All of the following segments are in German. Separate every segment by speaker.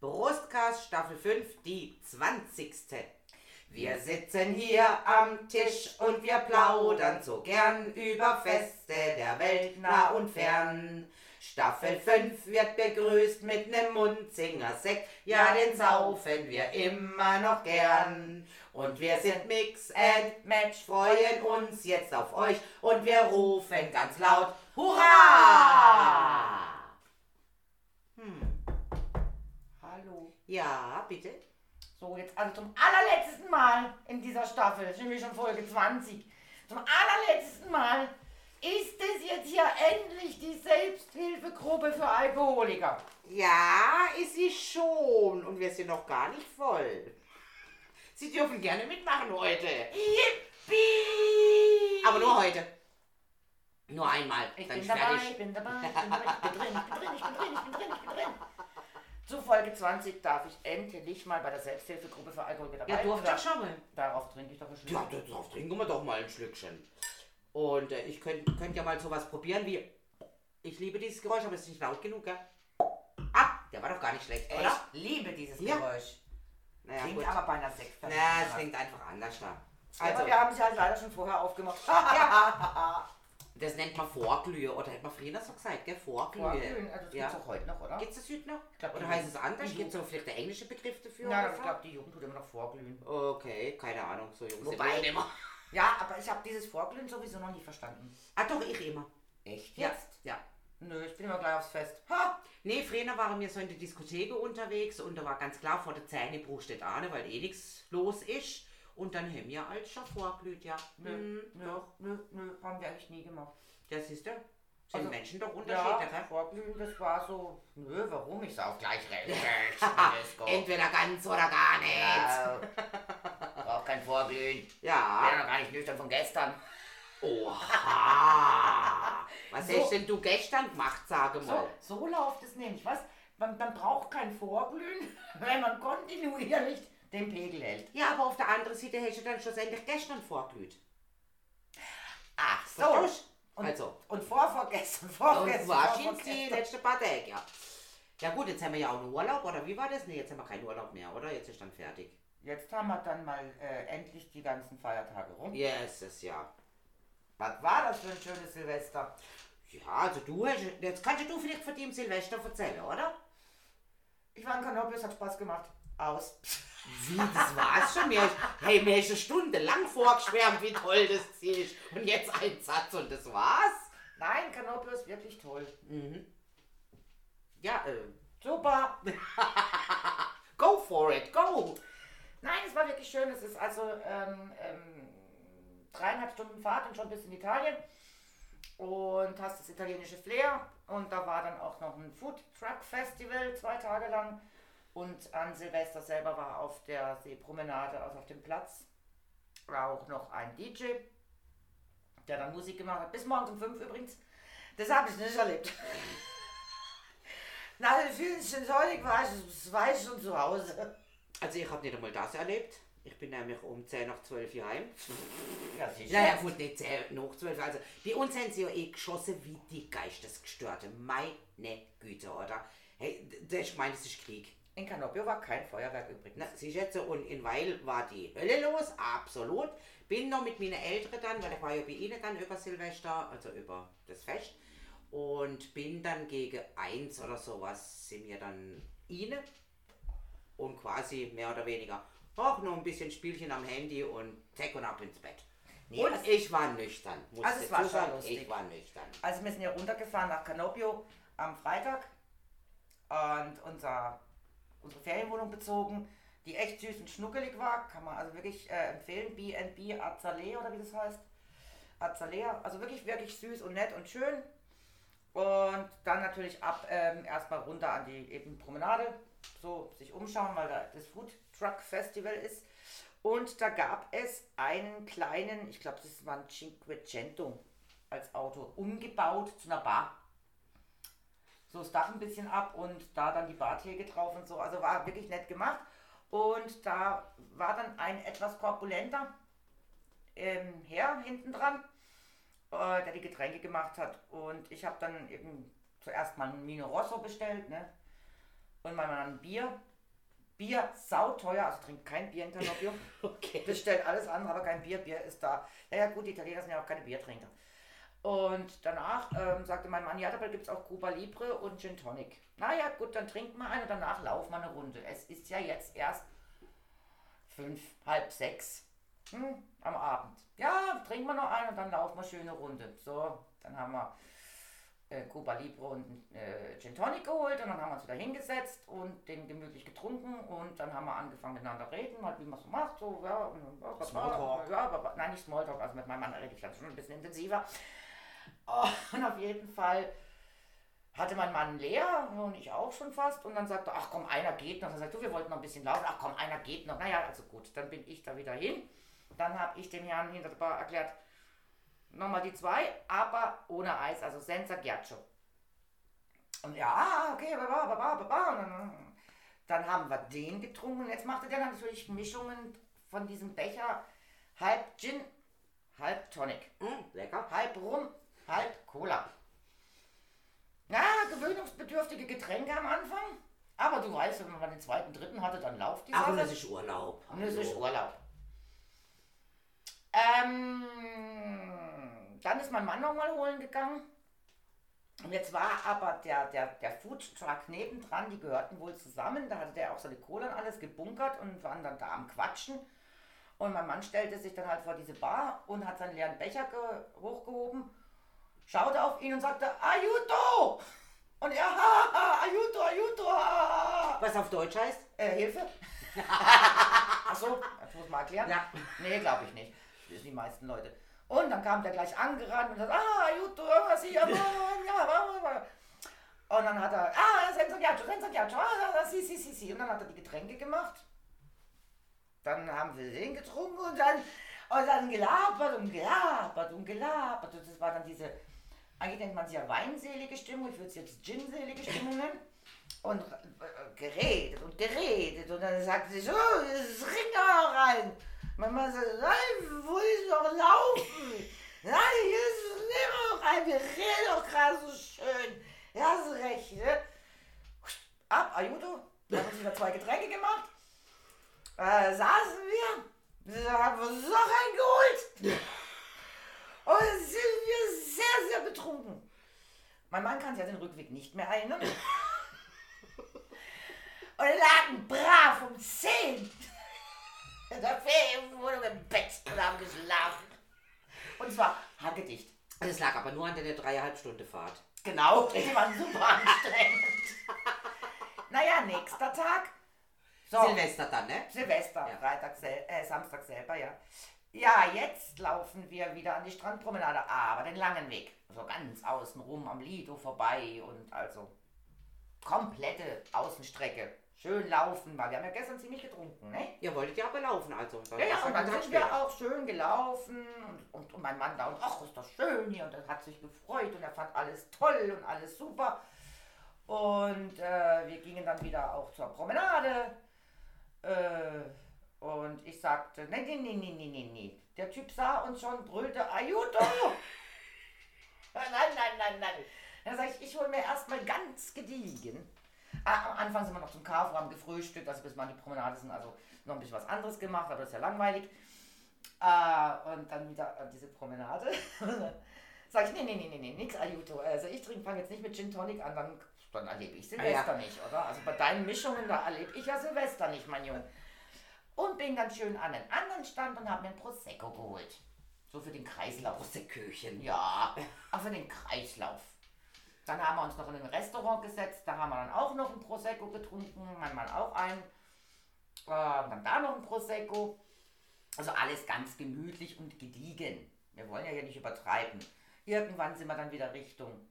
Speaker 1: Brustcast Staffel 5, die 20. Wir sitzen hier am Tisch und wir plaudern so gern über Feste der Welt nah und fern. Staffel 5 wird begrüßt mit nem Munzinger-Sekt, ja, den saufen wir immer noch gern. Und wir sind Mix and Match, freuen uns jetzt auf euch und wir rufen ganz laut Hurra! Ja, bitte.
Speaker 2: So, jetzt also zum allerletzten Mal in dieser Staffel, das ist nämlich schon Folge 20. Zum allerletzten Mal ist es jetzt hier endlich die Selbsthilfegruppe für Alkoholiker.
Speaker 1: Ja, ist sie schon. Und wir sind noch gar nicht voll. Sie dürfen gerne mitmachen heute.
Speaker 2: Yippie!
Speaker 1: Aber nur heute. Nur einmal.
Speaker 2: Ich bin dabei, ich bin dabei, ich bin dabei, ich bin drin, ich bin drin, ich bin drin, ich bin drin, ich bin drin. Zu Folge 20 darf ich endlich mal bei der Selbsthilfegruppe für Alkoholiker dabei
Speaker 1: Ja, durfte ich schon mal.
Speaker 2: Darauf trinke ich doch ein Schlückchen.
Speaker 1: Ja, darauf trinken wir doch mal ein Schlückchen. Und äh, ich könnte könnt ja mal sowas probieren wie. Ich liebe dieses Geräusch, aber es ist nicht laut genug, gell? Ah, der war doch gar nicht schlecht, oder?
Speaker 2: Ich liebe dieses
Speaker 1: Ja.
Speaker 2: Geräusch.
Speaker 1: Naja,
Speaker 2: Klingt
Speaker 1: gut.
Speaker 2: aber bei einer Sekt.
Speaker 1: Na, es klingt einfach anders da.
Speaker 2: Also,
Speaker 1: Also,
Speaker 2: wir haben sie halt leider schon vorher aufgemacht.
Speaker 1: das nennt man Vorglühe. Oder hätte man früher so gesagt, gell? Vorglühe.
Speaker 2: Vorglühen, also das
Speaker 1: Ja.
Speaker 2: gibt's auch heute noch, oder?
Speaker 1: Gibt es das heute noch?
Speaker 2: glaub,
Speaker 1: Oder heißt es anders? Gibt es auch vielleicht der englische Begriff dafür?
Speaker 2: Ja, ich glaube, die Jugend tut immer noch Vorglühen.
Speaker 1: Okay, keine Ahnung, so jung
Speaker 2: Wobei-
Speaker 1: sind immer.
Speaker 2: Ja, aber ich habe dieses Vorglühen sowieso noch nie verstanden.
Speaker 1: Ah doch, ich immer.
Speaker 2: Echt
Speaker 1: Ja,
Speaker 2: jetzt?
Speaker 1: ja.
Speaker 2: Nö, ich bin immer gleich aufs Fest. Ha!
Speaker 1: Nee, früher waren wir so in der Diskothek unterwegs und da war ganz klar, vor der Zähnebruch steht Ahne, weil eh nichts los ist. Und dann haben wir als schon vorglüht, ja.
Speaker 2: Nö,
Speaker 1: Hm,
Speaker 2: nö, nö, nö, haben wir eigentlich nie gemacht.
Speaker 1: Das ist der. Sind
Speaker 2: Also,
Speaker 1: Menschen doch unterschiedlich, ja,
Speaker 2: Vorglühen, das war so, nö, warum? Ich sauf gleich recht.
Speaker 1: Entweder ganz oder gar nicht.
Speaker 2: Ja, braucht kein Vorglühen.
Speaker 1: Ja.
Speaker 2: Wäre noch gar nicht nüchtern von gestern.
Speaker 1: Oha. Was
Speaker 2: So.
Speaker 1: hast denn du gestern gemacht, sage mal?
Speaker 2: So, so läuft es nämlich. Was? Man, man braucht kein Vorglühen, wenn man kontinuierlich den Pegel hält.
Speaker 1: Ja, aber auf der anderen Seite hast du dann schlussendlich gestern vorglüht.
Speaker 2: Ach
Speaker 1: Verstehst du?
Speaker 2: Und,
Speaker 1: Also.
Speaker 2: und vorvorgestern,
Speaker 1: Und
Speaker 2: vorgestern,
Speaker 1: wahrscheinlich die letzten paar Tage, ja. Ja gut, jetzt haben wir ja auch einen Urlaub, oder wie war das? Nee, jetzt haben wir keinen Urlaub mehr, oder? Jetzt ist dann fertig.
Speaker 2: Jetzt haben wir dann mal äh, endlich die ganzen Feiertage rum.
Speaker 1: Yes, ist ja.
Speaker 2: Was war das für ein schönes Silvester?
Speaker 1: Ja, also du hast, jetzt kannst du vielleicht von dem Silvester erzählen, oder?
Speaker 2: Ich war in Kanopius, hat Spaß gemacht. Aus.
Speaker 1: Wie, das war's schon? Mir, hey, mir ist eine Stunde lang vorgeschwärmt, wie toll das ist. Und jetzt ein Satz und das war's?
Speaker 2: Nein, Kanopius, wirklich toll.
Speaker 1: Mhm. Ja, äh,
Speaker 2: Super.
Speaker 1: go for it, go!
Speaker 2: Nein, es war wirklich schön. Es ist also ähm, ähm, dreieinhalb Stunden Fahrt und schon bis in Italien. Und hast das italienische Flair. Und da war dann auch noch ein Food Truck Festival zwei Tage lang. Und an Silvester selber war auf der Seepromenade, also auf dem Platz, war auch noch ein DJ, der dann Musik gemacht hat. Bis morgens um fünf übrigens. Das habe ich nicht erlebt. Nach den vielen Sensorik war ich, war ich schon zu Hause.
Speaker 1: Also ich habe nicht einmal das erlebt. Ich bin nämlich um 10 nach 12 Uhr heim.
Speaker 2: Ja, sicher.
Speaker 1: Naja, gut, nicht 10 nach 12. Also bei uns haben sie ja eh geschossen wie die Geistesgestörte. Meine Güte, oder? Hey, das ich meine, das ist Krieg.
Speaker 2: In Canopio war kein Feuerwerk übrigens.
Speaker 1: Na, sie schätze, und in Weil war die Hölle los, absolut. Bin noch mit meinen Eltern dann, weil ich war ja bei ihnen dann über Silvester, also über das Fest. Und bin dann gegen eins oder sowas, sind wir dann ihnen. Und quasi mehr oder weniger, auch noch ein bisschen Spielchen am Handy und zack und ab ins Bett.
Speaker 2: Nee,
Speaker 1: und
Speaker 2: das-
Speaker 1: ich war nüchtern,
Speaker 2: Also es war schon
Speaker 1: sagen,
Speaker 2: lustig.
Speaker 1: ich war nüchtern.
Speaker 2: Also wir sind ja runtergefahren nach Canopio am Freitag und unser, unsere Ferienwohnung bezogen, die echt süß und schnuckelig war. Kann man also wirklich äh, empfehlen. B&B Azalea oder wie das heißt. Azalea. Also wirklich, wirklich süß und nett und schön. Und dann natürlich ab ähm, erstmal runter an die eben Promenade. So sich umschauen, weil da das Food Truck Festival ist. Und da gab es einen kleinen, ich glaube, das war ein Cinquecento als Auto, umgebaut zu einer Bar. So das Dach ein bisschen ab und da dann die Bartheke drauf und so. Also war wirklich nett gemacht. Und da war dann ein etwas korpulenter ähm, Herr hinten dran, äh, der die Getränke gemacht hat. Und ich habe dann eben zuerst mal ein Mino Rosso bestellt, ne? Und mal ein Bier. Bier sauteuer, also trinkt kein Bier in Canopio.
Speaker 1: Okay.
Speaker 2: Bestellt alles andere, aber kein Bier. Bier ist da. Ja, ja gut, die Italiener sind ja auch keine Biertrinker. Und danach ähm, sagte mein Mann, ja, dabei gibt es auch Cuba Libre und Gin Tonic. Naja, gut, dann trinkt mal einen und danach laufen wir eine Runde. Es ist ja jetzt erst fünf, halb sechs hm, am Abend. Ja, trinken wir noch einen und dann laufen wir schöne Runde. So, dann haben wir äh, Cuba Libre und äh, Gin Tonic geholt und dann haben wir uns wieder hingesetzt und den gemütlich getrunken und dann haben wir angefangen miteinander reden, halt wie man so macht, so, ja, und, ja,
Speaker 1: Smalltalk.
Speaker 2: Ja, aber, nein, nicht Smalltalk, also mit meinem Mann rede ich dann schon ein bisschen intensiver. Oh, und auf jeden Fall hatte mein Mann leer und ich auch schon fast und dann sagte, ach komm, einer geht noch. Dann sagt du, wir wollten noch ein bisschen laufen. Ach komm, einer geht noch. Naja, also gut, dann bin ich da wieder hin. Dann habe ich dem Herrn hinter der Bar erklärt, nochmal die zwei, aber ohne Eis, also senza ghiaccio. Und ja, ah, okay, baba, baba, baba. Dann, dann haben wir den getrunken. Jetzt machte der natürlich Mischungen von diesem Becher, halb Gin, halb Tonic.
Speaker 1: Mm, lecker.
Speaker 2: Halb Rum, halb Cola. Ja, gewöhnungsbedürftige Getränke am Anfang. Aber du weißt, wenn man den zweiten, dritten hatte, dann lauft die Sache.
Speaker 1: das ist Urlaub.
Speaker 2: Und es ist. Urlaub. Ähm, dann ist mein Mann nochmal holen gegangen. Und jetzt war aber der, der, der Food Truck nebendran, die gehörten wohl zusammen. Da hatte der auch seine Cola und alles gebunkert und waren dann da am Quatschen. Und mein Mann stellte sich dann halt vor diese Bar und hat seinen leeren Becher ge hochgehoben, schaute auf ihn und sagte, Ayuto! Und er, ha, ha, Ayuto, Ayuto, ha, ha.
Speaker 1: Was auf Deutsch heißt?
Speaker 2: Äh, Hilfe? Achso, das muss man erklären.
Speaker 1: Ja.
Speaker 2: Nee, glaube ich nicht. Das sind die meisten Leute. Und dann kam der gleich angerannt und sagt, ah, Ayuto, was ich, ja, ja. Und dann hat er, ah, Senza Ghiaccio, Senza Ghiaccio, ah, si, si, si, si. Und dann hat er die Getränke gemacht. Dann haben wir den getrunken und dann, und dann gelabert und gelabert und gelabert. Und das war dann diese, eigentlich nennt man sie ja weinselige Stimmung, ich würde es jetzt ginselige Stimmung nennen. Und äh, geredet und geredet. Und dann sagte sie so, das Ring da rein. Mama sagt, nein, wo ist noch laufen? Nein, hier ist Leben rein, wir reden doch gerade so schön. Ja, hast recht, ne? Ab, Ayuto, wir haben uns wieder zwei Getränke gemacht. Äh, saßen wir, wir haben uns noch eingeholt. Und jetzt sind wir sehr, sehr betrunken. Mein Mann kann sich an den Rückweg nicht mehr erinnern. Und lagen brav um 10 in der Ferienwohnung im Bett und haben geschlafen. Und zwar hagedicht.
Speaker 1: Das lag aber nur an der dreieinhalb Stunde Fahrt.
Speaker 2: Genau, die waren super anstrengend. naja, nächster Tag. So,
Speaker 1: Silvester dann, ne?
Speaker 2: Silvester,
Speaker 1: Ja.
Speaker 2: Freitag, sel äh, Samstag selber, ja. Ja, jetzt laufen wir wieder an die Strandpromenade, aber den langen Weg. So ganz außen rum am Lido vorbei und also komplette Außenstrecke. Schön laufen, weil wir haben ja gestern ziemlich getrunken, ne?
Speaker 1: Ihr wolltet ja aber laufen, also.
Speaker 2: Ja, ja, und dann sind wir auch schön gelaufen und, und, und mein Mann da und ach, ist das schön hier und er hat sich gefreut und er fand alles toll und alles super. Und äh, wir gingen dann wieder auch zur Promenade äh, und ich sagte, nee, nee, nee, nee, nee, nee, nee. Der Typ sah uns schon, brüllte, Ayuto! nein, nein, nein, nein. Dann sage ich, ich hole mir erstmal ganz gediegen. Ah, am Anfang sind wir noch zum Carrefour, haben gefrühstückt, also bis wir an die Promenade sind, also noch ein bisschen was anderes gemacht, aber das ist ja langweilig. Äh, und dann wieder an diese Promenade. Sag ich, nee, nee, nee, nee, nee, nix Ayuto. Also ich trinke, fange jetzt nicht mit Gin Tonic an, dann, dann erlebe ich Silvester
Speaker 1: Ah, ja.
Speaker 2: nicht, oder? Also bei deinen Mischungen, da erlebe ich ja Silvester nicht, mein Junge. Und bin dann schön an den anderen Stand und habe mir ein Prosecco geholt. So für den Kreislauf.
Speaker 1: Proseccochen.
Speaker 2: Ja, auch für den Kreislauf. Dann haben wir uns noch in ein Restaurant gesetzt, da haben wir dann auch noch ein Prosecco getrunken, mein Mann auch ein. Äh, dann da noch ein Prosecco. Also alles ganz gemütlich und gediegen. Wir wollen ja hier nicht übertreiben. Irgendwann sind wir dann wieder Richtung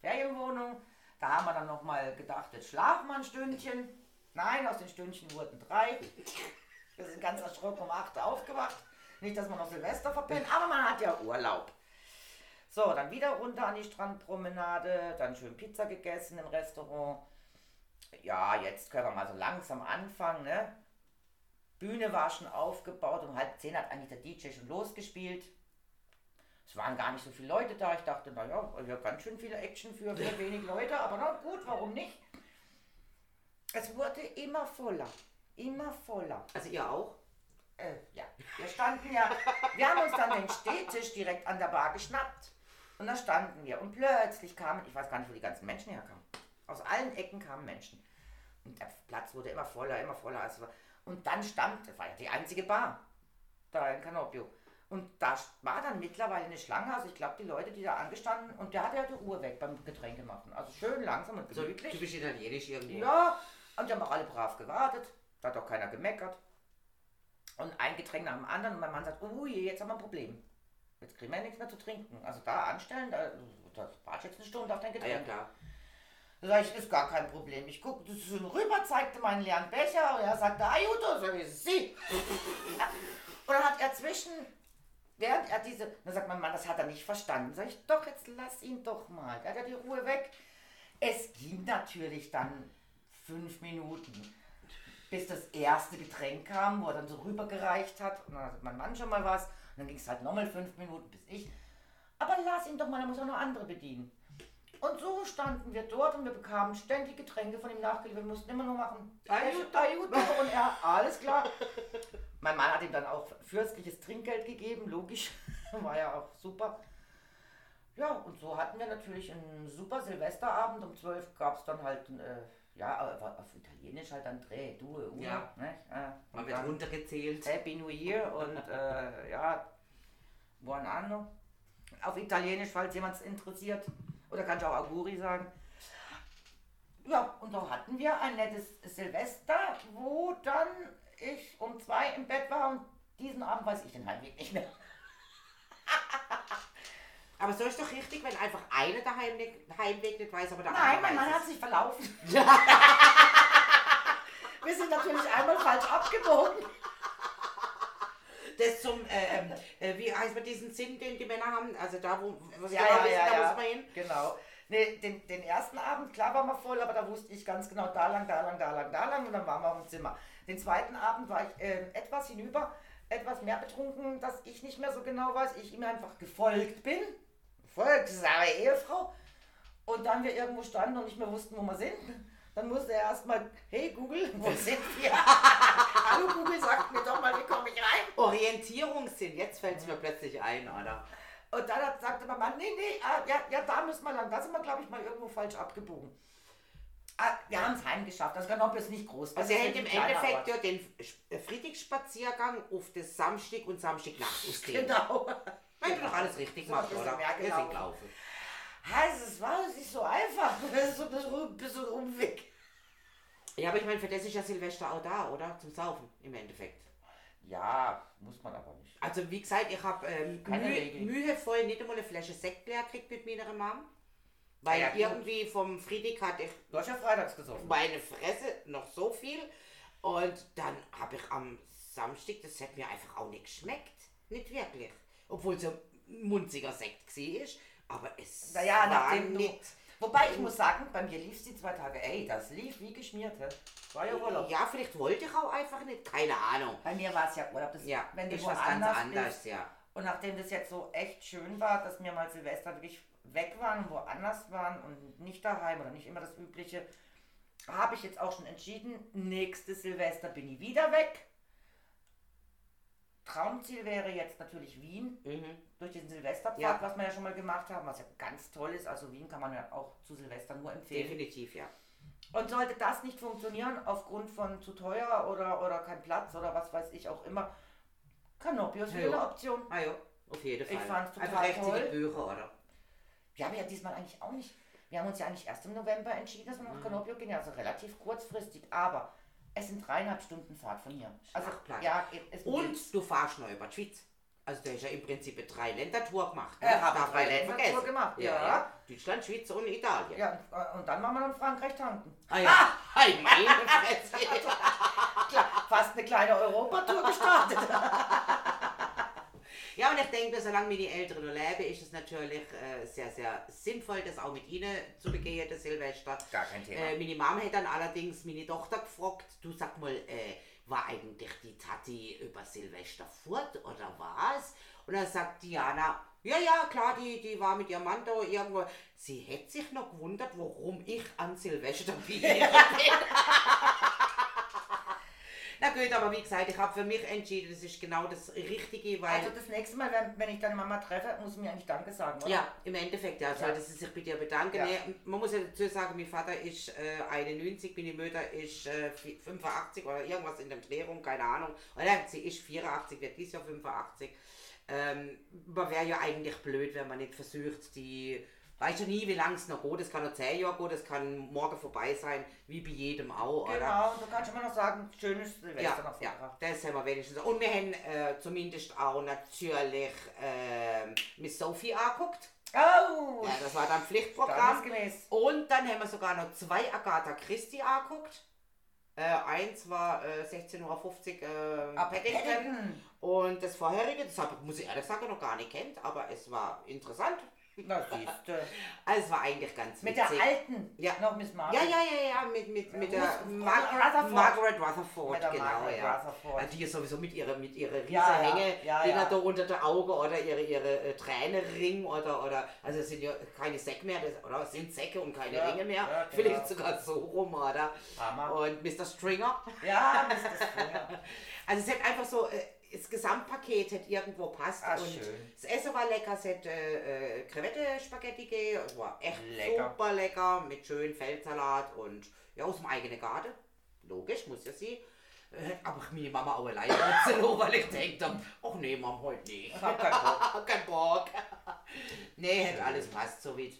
Speaker 2: Ferienwohnung. Da haben wir dann nochmal gedacht, jetzt schlafen wir ein Stündchen. Nein, aus den Stündchen wurden drei. Wir sind ganz erschrocken um 8 Uhr aufgewacht. Nicht, dass man noch Silvester verpennt, aber man hat ja Urlaub. So, dann wieder runter an die Strandpromenade, dann schön Pizza gegessen im Restaurant. Ja, jetzt können wir mal so langsam anfangen, ne? Bühne war schon aufgebaut, um halb zehn hat eigentlich der DJ schon losgespielt. Es waren gar nicht so viele Leute da. Ich dachte, naja, ja, ganz schön viele Action für, für wenig Leute, aber na gut, warum nicht? Es wurde immer voller. Immer voller.
Speaker 1: Also ihr auch?
Speaker 2: Äh, ja, wir standen ja, wir haben uns dann den Stehtisch direkt an der Bar geschnappt. Und da standen wir. Und plötzlich kamen, ich weiß gar nicht, wo die ganzen Menschen herkamen. Aus allen Ecken kamen Menschen. Und der Platz wurde immer voller, immer voller. Also, und dann stand, das war ja die einzige Bar, da in Canopio. Und da war dann mittlerweile eine Schlange, also ich glaube, die Leute, die da angestanden, und der hatte ja die Uhr weg beim Getränke machen. Also schön langsam und
Speaker 1: So
Speaker 2: gemütlich.
Speaker 1: typisch italienisch irgendwie.
Speaker 2: Ja, und die haben auch alle brav gewartet. Da hat auch keiner gemeckert. Und ein Getränk nach dem anderen. Und mein Mann sagt, ui, jetzt haben wir ein Problem. Jetzt kriegen wir ja nichts mehr zu trinken. Also da anstellen, da, da warte jetzt eine Stunde auf dein
Speaker 1: Ah, ja,
Speaker 2: Getränk.
Speaker 1: klar.
Speaker 2: Da sag ich, ist gar kein Problem. Ich gucke so rüber, zeigte meinen leeren Becher und er sagte, Aiuto, sag ich, sie. Und dann hat er zwischen, während er diese, dann sagt mein Mann, das hat er nicht verstanden. Sag ich, doch, jetzt lass ihn doch mal. Der hat ja die Ruhe weg. Es ging natürlich dann fünf Minuten, bis das erste Getränk kam, wo er dann so rübergereicht hat. Und dann hat mein Mann schon mal was. Und dann ging es halt nochmal fünf Minuten, bis ich. Aber lass ihn doch mal, er muss auch noch andere bedienen. Und so standen wir dort und wir bekamen ständig Getränke von ihm nachgeliefert. Wir mussten immer nur machen.
Speaker 1: Aiuto.
Speaker 2: Aiuto. Und er, alles klar. Mein Mann hat ihm dann auch fürstliches Trinkgeld gegeben, logisch. War ja auch super. Ja, und so hatten wir natürlich einen super Silvesterabend. Um 12 gab es dann halt, äh, ja, aber auf Italienisch halt dann Dreh, Due, Una.
Speaker 1: Ja.
Speaker 2: Ne? Äh,
Speaker 1: Man wird runtergezählt.
Speaker 2: Happy New Year und äh, ja, buon anno. Auf Italienisch, falls jemand es interessiert. Oder kann ich auch Auguri sagen. Ja, und so hatten wir ein nettes Silvester, wo dann ich um zwei im Bett war und diesen Abend weiß ich den Heimweg nicht mehr.
Speaker 1: Aber so ist doch richtig, wenn einfach einer der Heimweg, Heimweg nicht weiß, aber der
Speaker 2: Nein,
Speaker 1: andere
Speaker 2: mein Mann hat sich verlaufen. Wir sind natürlich einmal falsch abgebogen.
Speaker 1: Das zum, äh, äh, wie heißt man diesen Sinn, den die Männer haben? Also da, wo, was
Speaker 2: Ja, ja,
Speaker 1: wissen,
Speaker 2: ja,
Speaker 1: da
Speaker 2: ja.
Speaker 1: muss man hin.
Speaker 2: Genau. Nee, den, den ersten Abend, klar war man voll, aber da wusste ich ganz genau, da lang, da lang, da lang, da lang und dann waren wir im Zimmer. Den zweiten Abend war ich äh, etwas hinüber, etwas mehr betrunken, dass ich nicht mehr so genau weiß, ich ihm einfach gefolgt bin. Folgsame Ehefrau. Und dann wir irgendwo standen und nicht mehr wussten, wo wir sind. Dann musste er erstmal, hey Google, wo sind wir? Hallo Google, sagt mir doch mal, wie komme ich rein?
Speaker 1: Orientierungssinn, jetzt fällt es mir plötzlich ein, oder?
Speaker 2: Und dann hat, sagte mein Mann, nee, nee, ah, ja, ja, da müssen wir lang. Da sind wir, glaube ich, mal irgendwo falsch abgebogen. Ah, wir haben es heimgeschafft. Das Grenoble ist nicht groß. Das
Speaker 1: Also er hätte im Endeffekt ja den Sch- Friedrichsspaziergang auf das Samstag und Samstagnacht ausdehnt.
Speaker 2: Genau.
Speaker 1: Weil du doch alles richtig
Speaker 2: So bisschen
Speaker 1: oder?
Speaker 2: mehr
Speaker 1: Wir sind
Speaker 2: gelaufen. Also, es war nicht so einfach. Das ist so ein bisschen, Umweg.
Speaker 1: Ja, aber ich meine, für das ist ja Silvester auch da, oder? Zum Saufen im Endeffekt.
Speaker 2: Ja, muss man aber nicht.
Speaker 1: Also wie gesagt, ich habe ähm, mühe, mühevoll nicht einmal eine Flasche Sekt leer gekriegt mit meiner Mom. Weil
Speaker 2: Ja, gut.
Speaker 1: irgendwie vom Friedrich hatte ich
Speaker 2: Du hast ja freitags gesoffen.
Speaker 1: meine Fresse noch so viel. Und dann habe ich am Samstag, das hat mir einfach auch nicht geschmeckt. Nicht wirklich. Obwohl es ein munziger Sekt war. Aber es
Speaker 2: Naja,
Speaker 1: war
Speaker 2: nachdem du-
Speaker 1: nicht...
Speaker 2: Wobei ich muss sagen, bei mir lief es die zwei Tage. Ey, das lief wie geschmiert. hä? War ja Urlaub.
Speaker 1: Ja, vielleicht wollte ich auch einfach nicht. Keine Ahnung.
Speaker 2: Bei mir war es ja Urlaub. Das,
Speaker 1: Ja,
Speaker 2: wenn du
Speaker 1: ist was ganz anderes,
Speaker 2: bist,
Speaker 1: ja.
Speaker 2: Und nachdem das jetzt so echt schön war, dass wir mal Silvester wirklich weg waren und woanders waren und nicht daheim oder nicht immer das Übliche, habe ich jetzt auch schon entschieden, nächstes Silvester bin ich wieder weg. Traumziel wäre jetzt natürlich Wien,
Speaker 1: Mhm.
Speaker 2: durch diesen Silvesterpfad,
Speaker 1: Ja.
Speaker 2: was wir ja schon mal gemacht haben, was ja ganz toll ist. Also Wien kann man ja auch zu Silvester nur empfehlen.
Speaker 1: Definitiv, ja.
Speaker 2: Und sollte das nicht funktionieren, aufgrund von zu teuer oder, oder kein Platz oder was weiß ich auch immer, wieder
Speaker 1: Ja.
Speaker 2: eine Option.
Speaker 1: Ah ja, auf jeden Fall.
Speaker 2: Ich fand's total
Speaker 1: Einfach
Speaker 2: toll.
Speaker 1: Bücher, oder?
Speaker 2: Wir haben ja diesmal eigentlich auch nicht. Wir haben uns ja eigentlich erst im November entschieden, dass wir nach Canopio gehen, also relativ kurzfristig. Aber es sind dreieinhalb Stunden Fahrt von hier. Also
Speaker 1: Schwachplatz.
Speaker 2: ja, es
Speaker 1: Und du fahrst noch über die Schweiz. Also du hast ja im Prinzip eine Drei-Länder-Tour gemacht. Ne?
Speaker 2: Hab
Speaker 1: Darf
Speaker 2: ich
Speaker 1: man nicht
Speaker 2: Drei-Länder-Tour gemacht,
Speaker 1: ja.
Speaker 2: ja.
Speaker 1: ja. Deutschland, Schweiz und Italien.
Speaker 2: ja, und- dann machen wir in Frankreich tanken.
Speaker 1: Ah ja. Hey, meine Fresse.
Speaker 2: Klar, fast eine kleine Europatour gestartet.
Speaker 1: Ja, und ich denke, solange meine Eltern noch leben, ist es natürlich äh, sehr, sehr sinnvoll, das auch mit ihnen zu begehen, das Silvester.
Speaker 2: Gar kein Thema.
Speaker 1: Äh, meine Mama hat dann allerdings meine Tochter gefragt, du sag mal, äh, war eigentlich die Tati über Silvester fort oder was? Und dann sagt Diana, ja, ja, klar, die, die war mit ihrem Mann da irgendwo. Sie hätte sich noch gewundert, warum ich an Silvester bin. gut, aber wie gesagt, ich habe für mich entschieden, das ist genau das Richtige, weil...
Speaker 2: Also das nächste Mal, wenn, wenn ich deine Mama treffe, muss sie mir eigentlich Danke sagen, oder?
Speaker 1: Ja, im Endeffekt, ja, sollte
Speaker 2: Ja.
Speaker 1: sie sich bei dir bedanken.
Speaker 2: Ja.
Speaker 1: Nee, man muss ja dazu sagen, mein Vater ist äh, 91, meine Mutter ist äh, vi- 85 oder irgendwas in der Drehung, keine Ahnung. Oder sie ist 84, wird dieses Jahr 85. Ähm, man wäre ja eigentlich blöd, wenn man nicht versucht, die... Weiß ja nie, wie lange es noch geht. Es kann noch 10 Jahre gehen, das kann morgen vorbei sein, wie bei jedem auch. Oder?
Speaker 2: Genau, und du kannst immer noch sagen, schönes Silvester
Speaker 1: Ja,
Speaker 2: noch
Speaker 1: ja, das haben wir wenigstens. Und wir haben äh, zumindest auch natürlich äh, Miss Sophie angeguckt.
Speaker 2: Oh,
Speaker 1: Ja, das war dann Pflichtprogramm. Und dann haben wir sogar noch zwei Agatha Christie angeguckt. Äh, eins war äh, 16.50 Uhr äh,
Speaker 2: Ab
Speaker 1: Paddington.
Speaker 2: Paddington.
Speaker 1: Und das vorherige, das habe ich, muss ich ehrlich sagen, noch gar nicht kennt, aber es war interessant.
Speaker 2: Na siehste.
Speaker 1: Also es war eigentlich ganz
Speaker 2: Mit
Speaker 1: witzig.
Speaker 2: der alten,
Speaker 1: Ja.
Speaker 2: noch Miss Marple.
Speaker 1: Ja, ja, ja, ja, mit, mit, mit der
Speaker 2: Ruth-
Speaker 1: Mar
Speaker 2: Rutherford.
Speaker 1: Margaret Rutherford,
Speaker 2: Mit der
Speaker 1: genau,
Speaker 2: Margaret
Speaker 1: ja.
Speaker 2: Rutherford.
Speaker 1: Ja, Die ist sowieso mit ihrer, mit ihrer riesen
Speaker 2: Ja, ja,
Speaker 1: Hänge,
Speaker 2: ja, ja.
Speaker 1: da unter der Auge oder ihre, ihre äh, Tränenring oder, oder, also es sind ja keine Säcke mehr, das, oder es sind Säcke und keine
Speaker 2: Ja,
Speaker 1: Ringe mehr,
Speaker 2: ja, genau.
Speaker 1: vielleicht sogar so rum, oder?
Speaker 2: Hammer.
Speaker 1: Und Mr. Stringer.
Speaker 2: Ja, Mr. Springer.
Speaker 1: Also es hat einfach so, äh, das Gesamtpaket hat irgendwo passt.
Speaker 2: Ah,
Speaker 1: und
Speaker 2: schön.
Speaker 1: Das Essen war lecker, es hat äh, Crevette-Spaghetti gegeben, es war echt
Speaker 2: Lecker.
Speaker 1: super lecker, mit schön Feldsalat und ja, aus dem eigenen Garten. Logisch, muss ja sie. Äh, aber ich meine Mama auch alleine weil ich denkt habe, ach nee, Mama, heute nicht.
Speaker 2: Ich hab keinen Bock.
Speaker 1: Kein Bock. nee, hat alles passt so weit.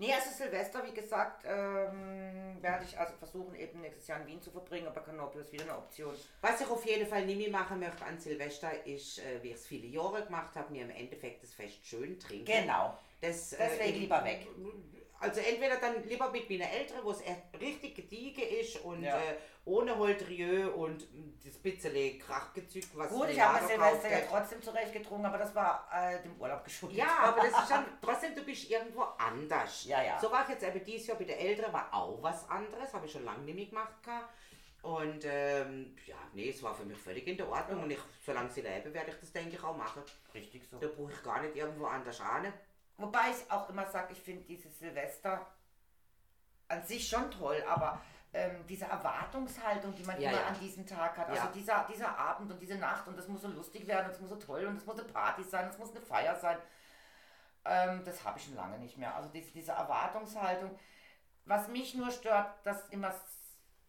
Speaker 2: Nee, also Silvester, wie gesagt, ähm, werde ich also versuchen, eben nächstes Jahr in Wien zu verbringen, aber Canopio ist wieder eine Option.
Speaker 1: Was ich auf jeden Fall nicht mehr machen möchte an Silvester, ist, äh, wie ich es viele Jahre gemacht habe, mir im Endeffekt das Fest schön trinken.
Speaker 2: Genau.
Speaker 1: Das,
Speaker 2: Deswegen
Speaker 1: in-
Speaker 2: lieber weg.
Speaker 1: Also entweder dann lieber mit meiner Eltern, wo es richtig gediegen ist und
Speaker 2: Ja.
Speaker 1: äh, ohne Holdrieux und mm, das bisschen Krachgezüg, was
Speaker 2: Gut, ich habe Silvester ja trotzdem zurecht getrunken, aber das war äh, dem Urlaub geschuldet.
Speaker 1: Ja, aber das ist dann trotzdem, du bist irgendwo anders.
Speaker 2: Ja, ja.
Speaker 1: So war ich jetzt eben dieses Jahr bei der Älteren, war auch was anderes, habe ich schon lange nicht mehr gemacht. gehabt. Und ähm, ja, nee, es war für mich völlig in der Ordnung und ich, solange sie leben, werde ich das denke ich auch machen.
Speaker 2: Richtig so.
Speaker 1: Da brauche ich gar nicht irgendwo anders an.
Speaker 2: Wobei ich auch immer sage, ich finde dieses Silvester an sich schon toll, aber ähm, diese Erwartungshaltung, die man
Speaker 1: Ja,
Speaker 2: immer
Speaker 1: ja.
Speaker 2: an diesem Tag hat, also
Speaker 1: Ja.
Speaker 2: dieser, dieser Abend und diese Nacht und das muss so lustig werden und es muss so toll und es muss eine Party sein, es muss eine Feier sein, ähm, das habe ich schon lange nicht mehr. Also diese, diese Erwartungshaltung. Was mich nur stört, dass immer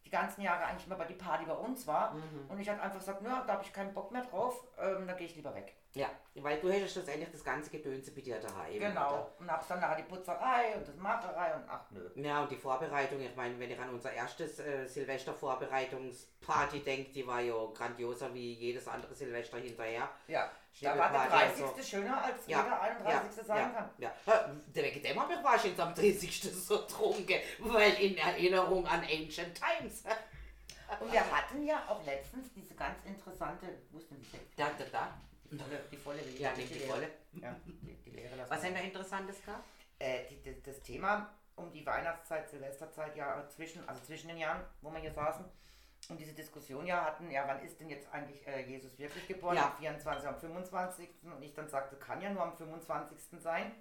Speaker 2: die ganzen Jahre eigentlich immer bei die Party bei uns war
Speaker 1: Mhm.
Speaker 2: und ich halt einfach gesagt, da habe ich keinen Bock mehr drauf, ähm, da gehe ich lieber weg.
Speaker 1: Ja, weil du hättest schlussendlich das ganze Gedönse bei dir daheim. oder?
Speaker 2: Genau. Und hab's dann nachher die Putzerei und das Macherei und ach nö.
Speaker 1: Ja, und die Vorbereitung, ich meine, wenn ich an unser erstes äh, Silvester-Vorbereitungsparty denke, die war ja grandioser wie jedes andere Silvester hinterher.
Speaker 2: Ja, da war der
Speaker 1: Party,
Speaker 2: 30.
Speaker 1: also-
Speaker 2: schöner als
Speaker 1: Ja,
Speaker 2: jeder 31. sein
Speaker 1: ja,
Speaker 2: kann.
Speaker 1: Ja, ja. Wegen dem habe ich wahrscheinlich am 30. so trunken, weil in Erinnerung an Ancient Times.
Speaker 2: Und wir hatten ja auch letztens diese ganz interessante, die Sekt?
Speaker 1: Da, da, da.
Speaker 2: Die volle, die volle,
Speaker 1: Ja, nicht die volle.
Speaker 2: Ja, die, die leere lassen
Speaker 1: Was haben wir Interessantes gehabt?
Speaker 2: äh, die, die, das Thema um die Weihnachtszeit, Silvesterzeit, ja, zwischen, also zwischen den Jahren, wo wir hier saßen, und diese Diskussion ja hatten, ja, wann ist denn jetzt eigentlich äh, Jesus wirklich geboren?
Speaker 1: Ja.
Speaker 2: Am 24. am 25. Und ich dann sagte, kann ja nur am 25. sein.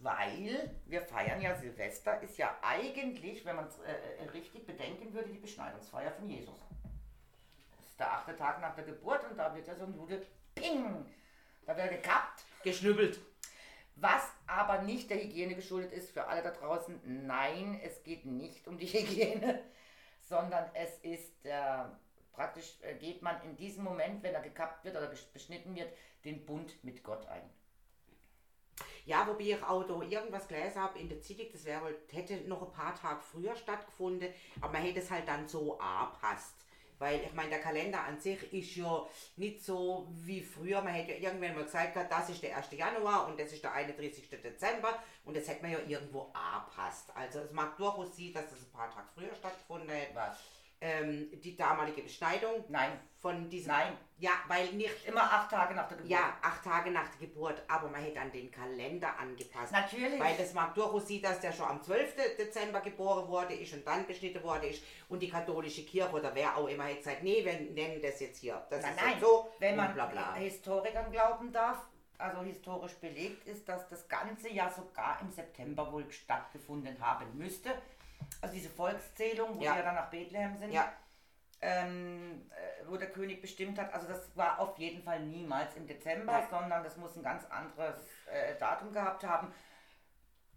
Speaker 2: Weil wir feiern ja Silvester, ist ja eigentlich, wenn man es äh, äh, richtig bedenken würde, die Beschneidungsfeier von Jesus. Der achte Tag nach der Geburt und da wird ja so ein Jude, ping, da wird er gekappt.
Speaker 1: Geschnübbelt.
Speaker 2: Was aber nicht der Hygiene geschuldet ist für alle da draußen, nein, es geht nicht um die Hygiene, sondern es ist äh, praktisch, äh, geht man in diesem Moment, wenn er gekappt wird oder besch- beschnitten wird, den Bund mit Gott ein.
Speaker 1: Ja, wobei ich auch da irgendwas gelesen habe in der Zeitung, das wäre wohl, hätte noch ein paar Tage früher stattgefunden, aber man hätte es halt dann so angepasst. Weil ich meine, der Kalender an sich ist ja nicht so wie früher. Man hätte ja irgendwann mal gesagt, das ist der 1. Januar und das ist der 31. Dezember und das hätte man ja irgendwo angepasst. Also es mag durchaus sein, dass das ein paar Tage früher stattgefunden hätte.
Speaker 2: Was?
Speaker 1: Ähm, die damalige Beschneidung
Speaker 2: Nein,
Speaker 1: von diesem...
Speaker 2: Nein.
Speaker 1: Ja, weil nicht...
Speaker 2: immer acht Tage nach der Geburt.
Speaker 1: Ja, acht Tage nach der Geburt, aber man hätte an den Kalender angepasst.
Speaker 2: Natürlich.
Speaker 1: Weil das mag durchaus sein, dass der schon am 12. Dezember geboren wurde ist und dann beschnitten wurde ist und die katholische Kirche oder wer auch immer hätte gesagt, nee, wir nennen das jetzt hier. Das
Speaker 2: Nein,
Speaker 1: ist
Speaker 2: nein,
Speaker 1: so
Speaker 2: wenn man
Speaker 1: bla bla.
Speaker 2: Historikern glauben darf, also historisch belegt ist, dass das Ganze ja sogar im September wohl stattgefunden haben müsste. Also diese Volkszählung, wo
Speaker 1: Ja.
Speaker 2: wir dann nach Bethlehem sind.
Speaker 1: Ja,
Speaker 2: ähm, äh, wo der König bestimmt hat. Also das war auf jeden Fall niemals im Dezember,
Speaker 1: Nein.
Speaker 2: sondern das muss ein ganz anderes äh, Datum gehabt haben.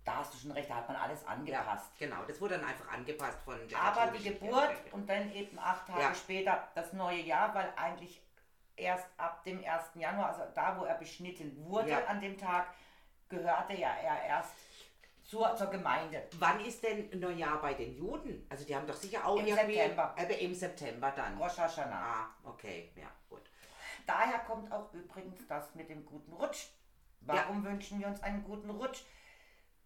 Speaker 2: Da hast du schon recht, da hat man alles
Speaker 1: Ja,
Speaker 2: angepasst.
Speaker 1: genau. Das wurde dann einfach angepasst von der
Speaker 2: Aber die Geburt
Speaker 1: Kirche.
Speaker 2: und dann eben acht Tage
Speaker 1: Ja.
Speaker 2: später das neue Jahr, weil eigentlich erst ab dem 1. Januar, also da, wo er beschnitten wurde
Speaker 1: Ja.
Speaker 2: an dem Tag, gehörte ja er erst zur, zur Gemeinde.
Speaker 1: Wann ist denn Neujahr bei den Juden? Also die haben doch sicher auch
Speaker 2: Im. September.
Speaker 1: Aber im September dann.
Speaker 2: Rosh Hashanah.
Speaker 1: Ah, okay. Ja, gut.
Speaker 2: Daher kommt auch übrigens das mit dem guten Rutsch. Warum wünschen wir uns einen guten Rutsch?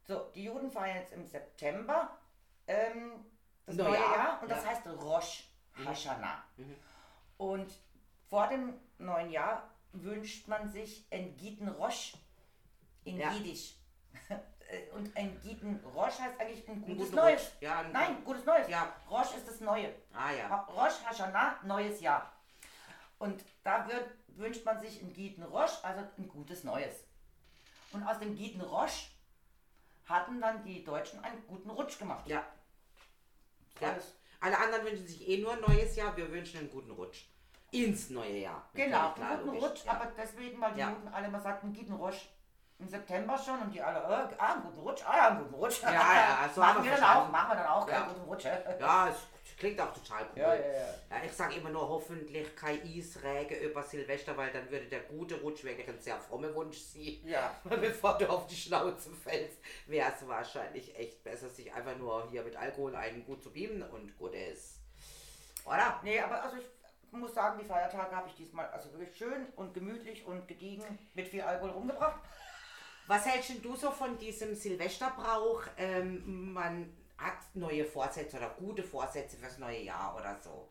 Speaker 2: So, die Juden feiern jetzt im September ähm, das
Speaker 1: Neujahr,
Speaker 2: neue Jahr und das
Speaker 1: ja.
Speaker 2: heißt Rosh Hashanah.
Speaker 1: Mhm.
Speaker 2: Und vor dem neuen Jahr wünscht man sich ein Giten Rosh in
Speaker 1: Ja.
Speaker 2: Jiddisch. Äh, Und ein Giten Rosh heißt eigentlich ein gutes
Speaker 1: guten
Speaker 2: Neues.
Speaker 1: Ja, ein-
Speaker 2: Nein, gutes Neues.
Speaker 1: Ja.
Speaker 2: Rosh ist das Neue.
Speaker 1: Ah ja.
Speaker 2: Rosh Hashanah, neues Jahr. Und da wird, wünscht man sich ein Giten Rosh, also ein gutes Neues. Und aus dem Giten Rosh hatten dann die Deutschen einen guten Rutsch gemacht.
Speaker 1: Ja. ja. Alle anderen wünschen sich eh nur ein neues Jahr. Wir wünschen einen guten Rutsch. Ins neue Jahr.
Speaker 2: Genau, einen guten. Rutsch,
Speaker 1: ja.
Speaker 2: aber deswegen, weil die
Speaker 1: Ja.
Speaker 2: Juden alle mal sagten, Giten Rutsch im September schon und die alle, äh, ah, einen guten Rutsch, ah guten Rutsch.
Speaker 1: Ja, ja, so
Speaker 2: machen
Speaker 1: wir
Speaker 2: dann auch, machen wir dann auch,
Speaker 1: Ja.
Speaker 2: einen guten Rutsch.
Speaker 1: Ja, es klingt auch total cool.
Speaker 2: Ja, ja, ja.
Speaker 1: Ja, ich sage immer nur hoffentlich kein Eisräge über Silvester, weil dann würde der gute Rutsch wirklich ein sehr frommer Wunsch sein.
Speaker 2: Ja.
Speaker 1: Bevor du auf die Schnauze fällst, wäre es wahrscheinlich echt besser, sich einfach nur hier mit Alkohol einen gut zu beamen und gut ist. Oder?
Speaker 2: Nee, aber also ich muss sagen, die Feiertage habe ich diesmal also wirklich schön und gemütlich und gediegen mit viel Alkohol rumgebracht.
Speaker 1: Was hältst denn du so von diesem Silvesterbrauch? Ähm, man hat neue Vorsätze oder gute Vorsätze fürs neue Jahr oder so.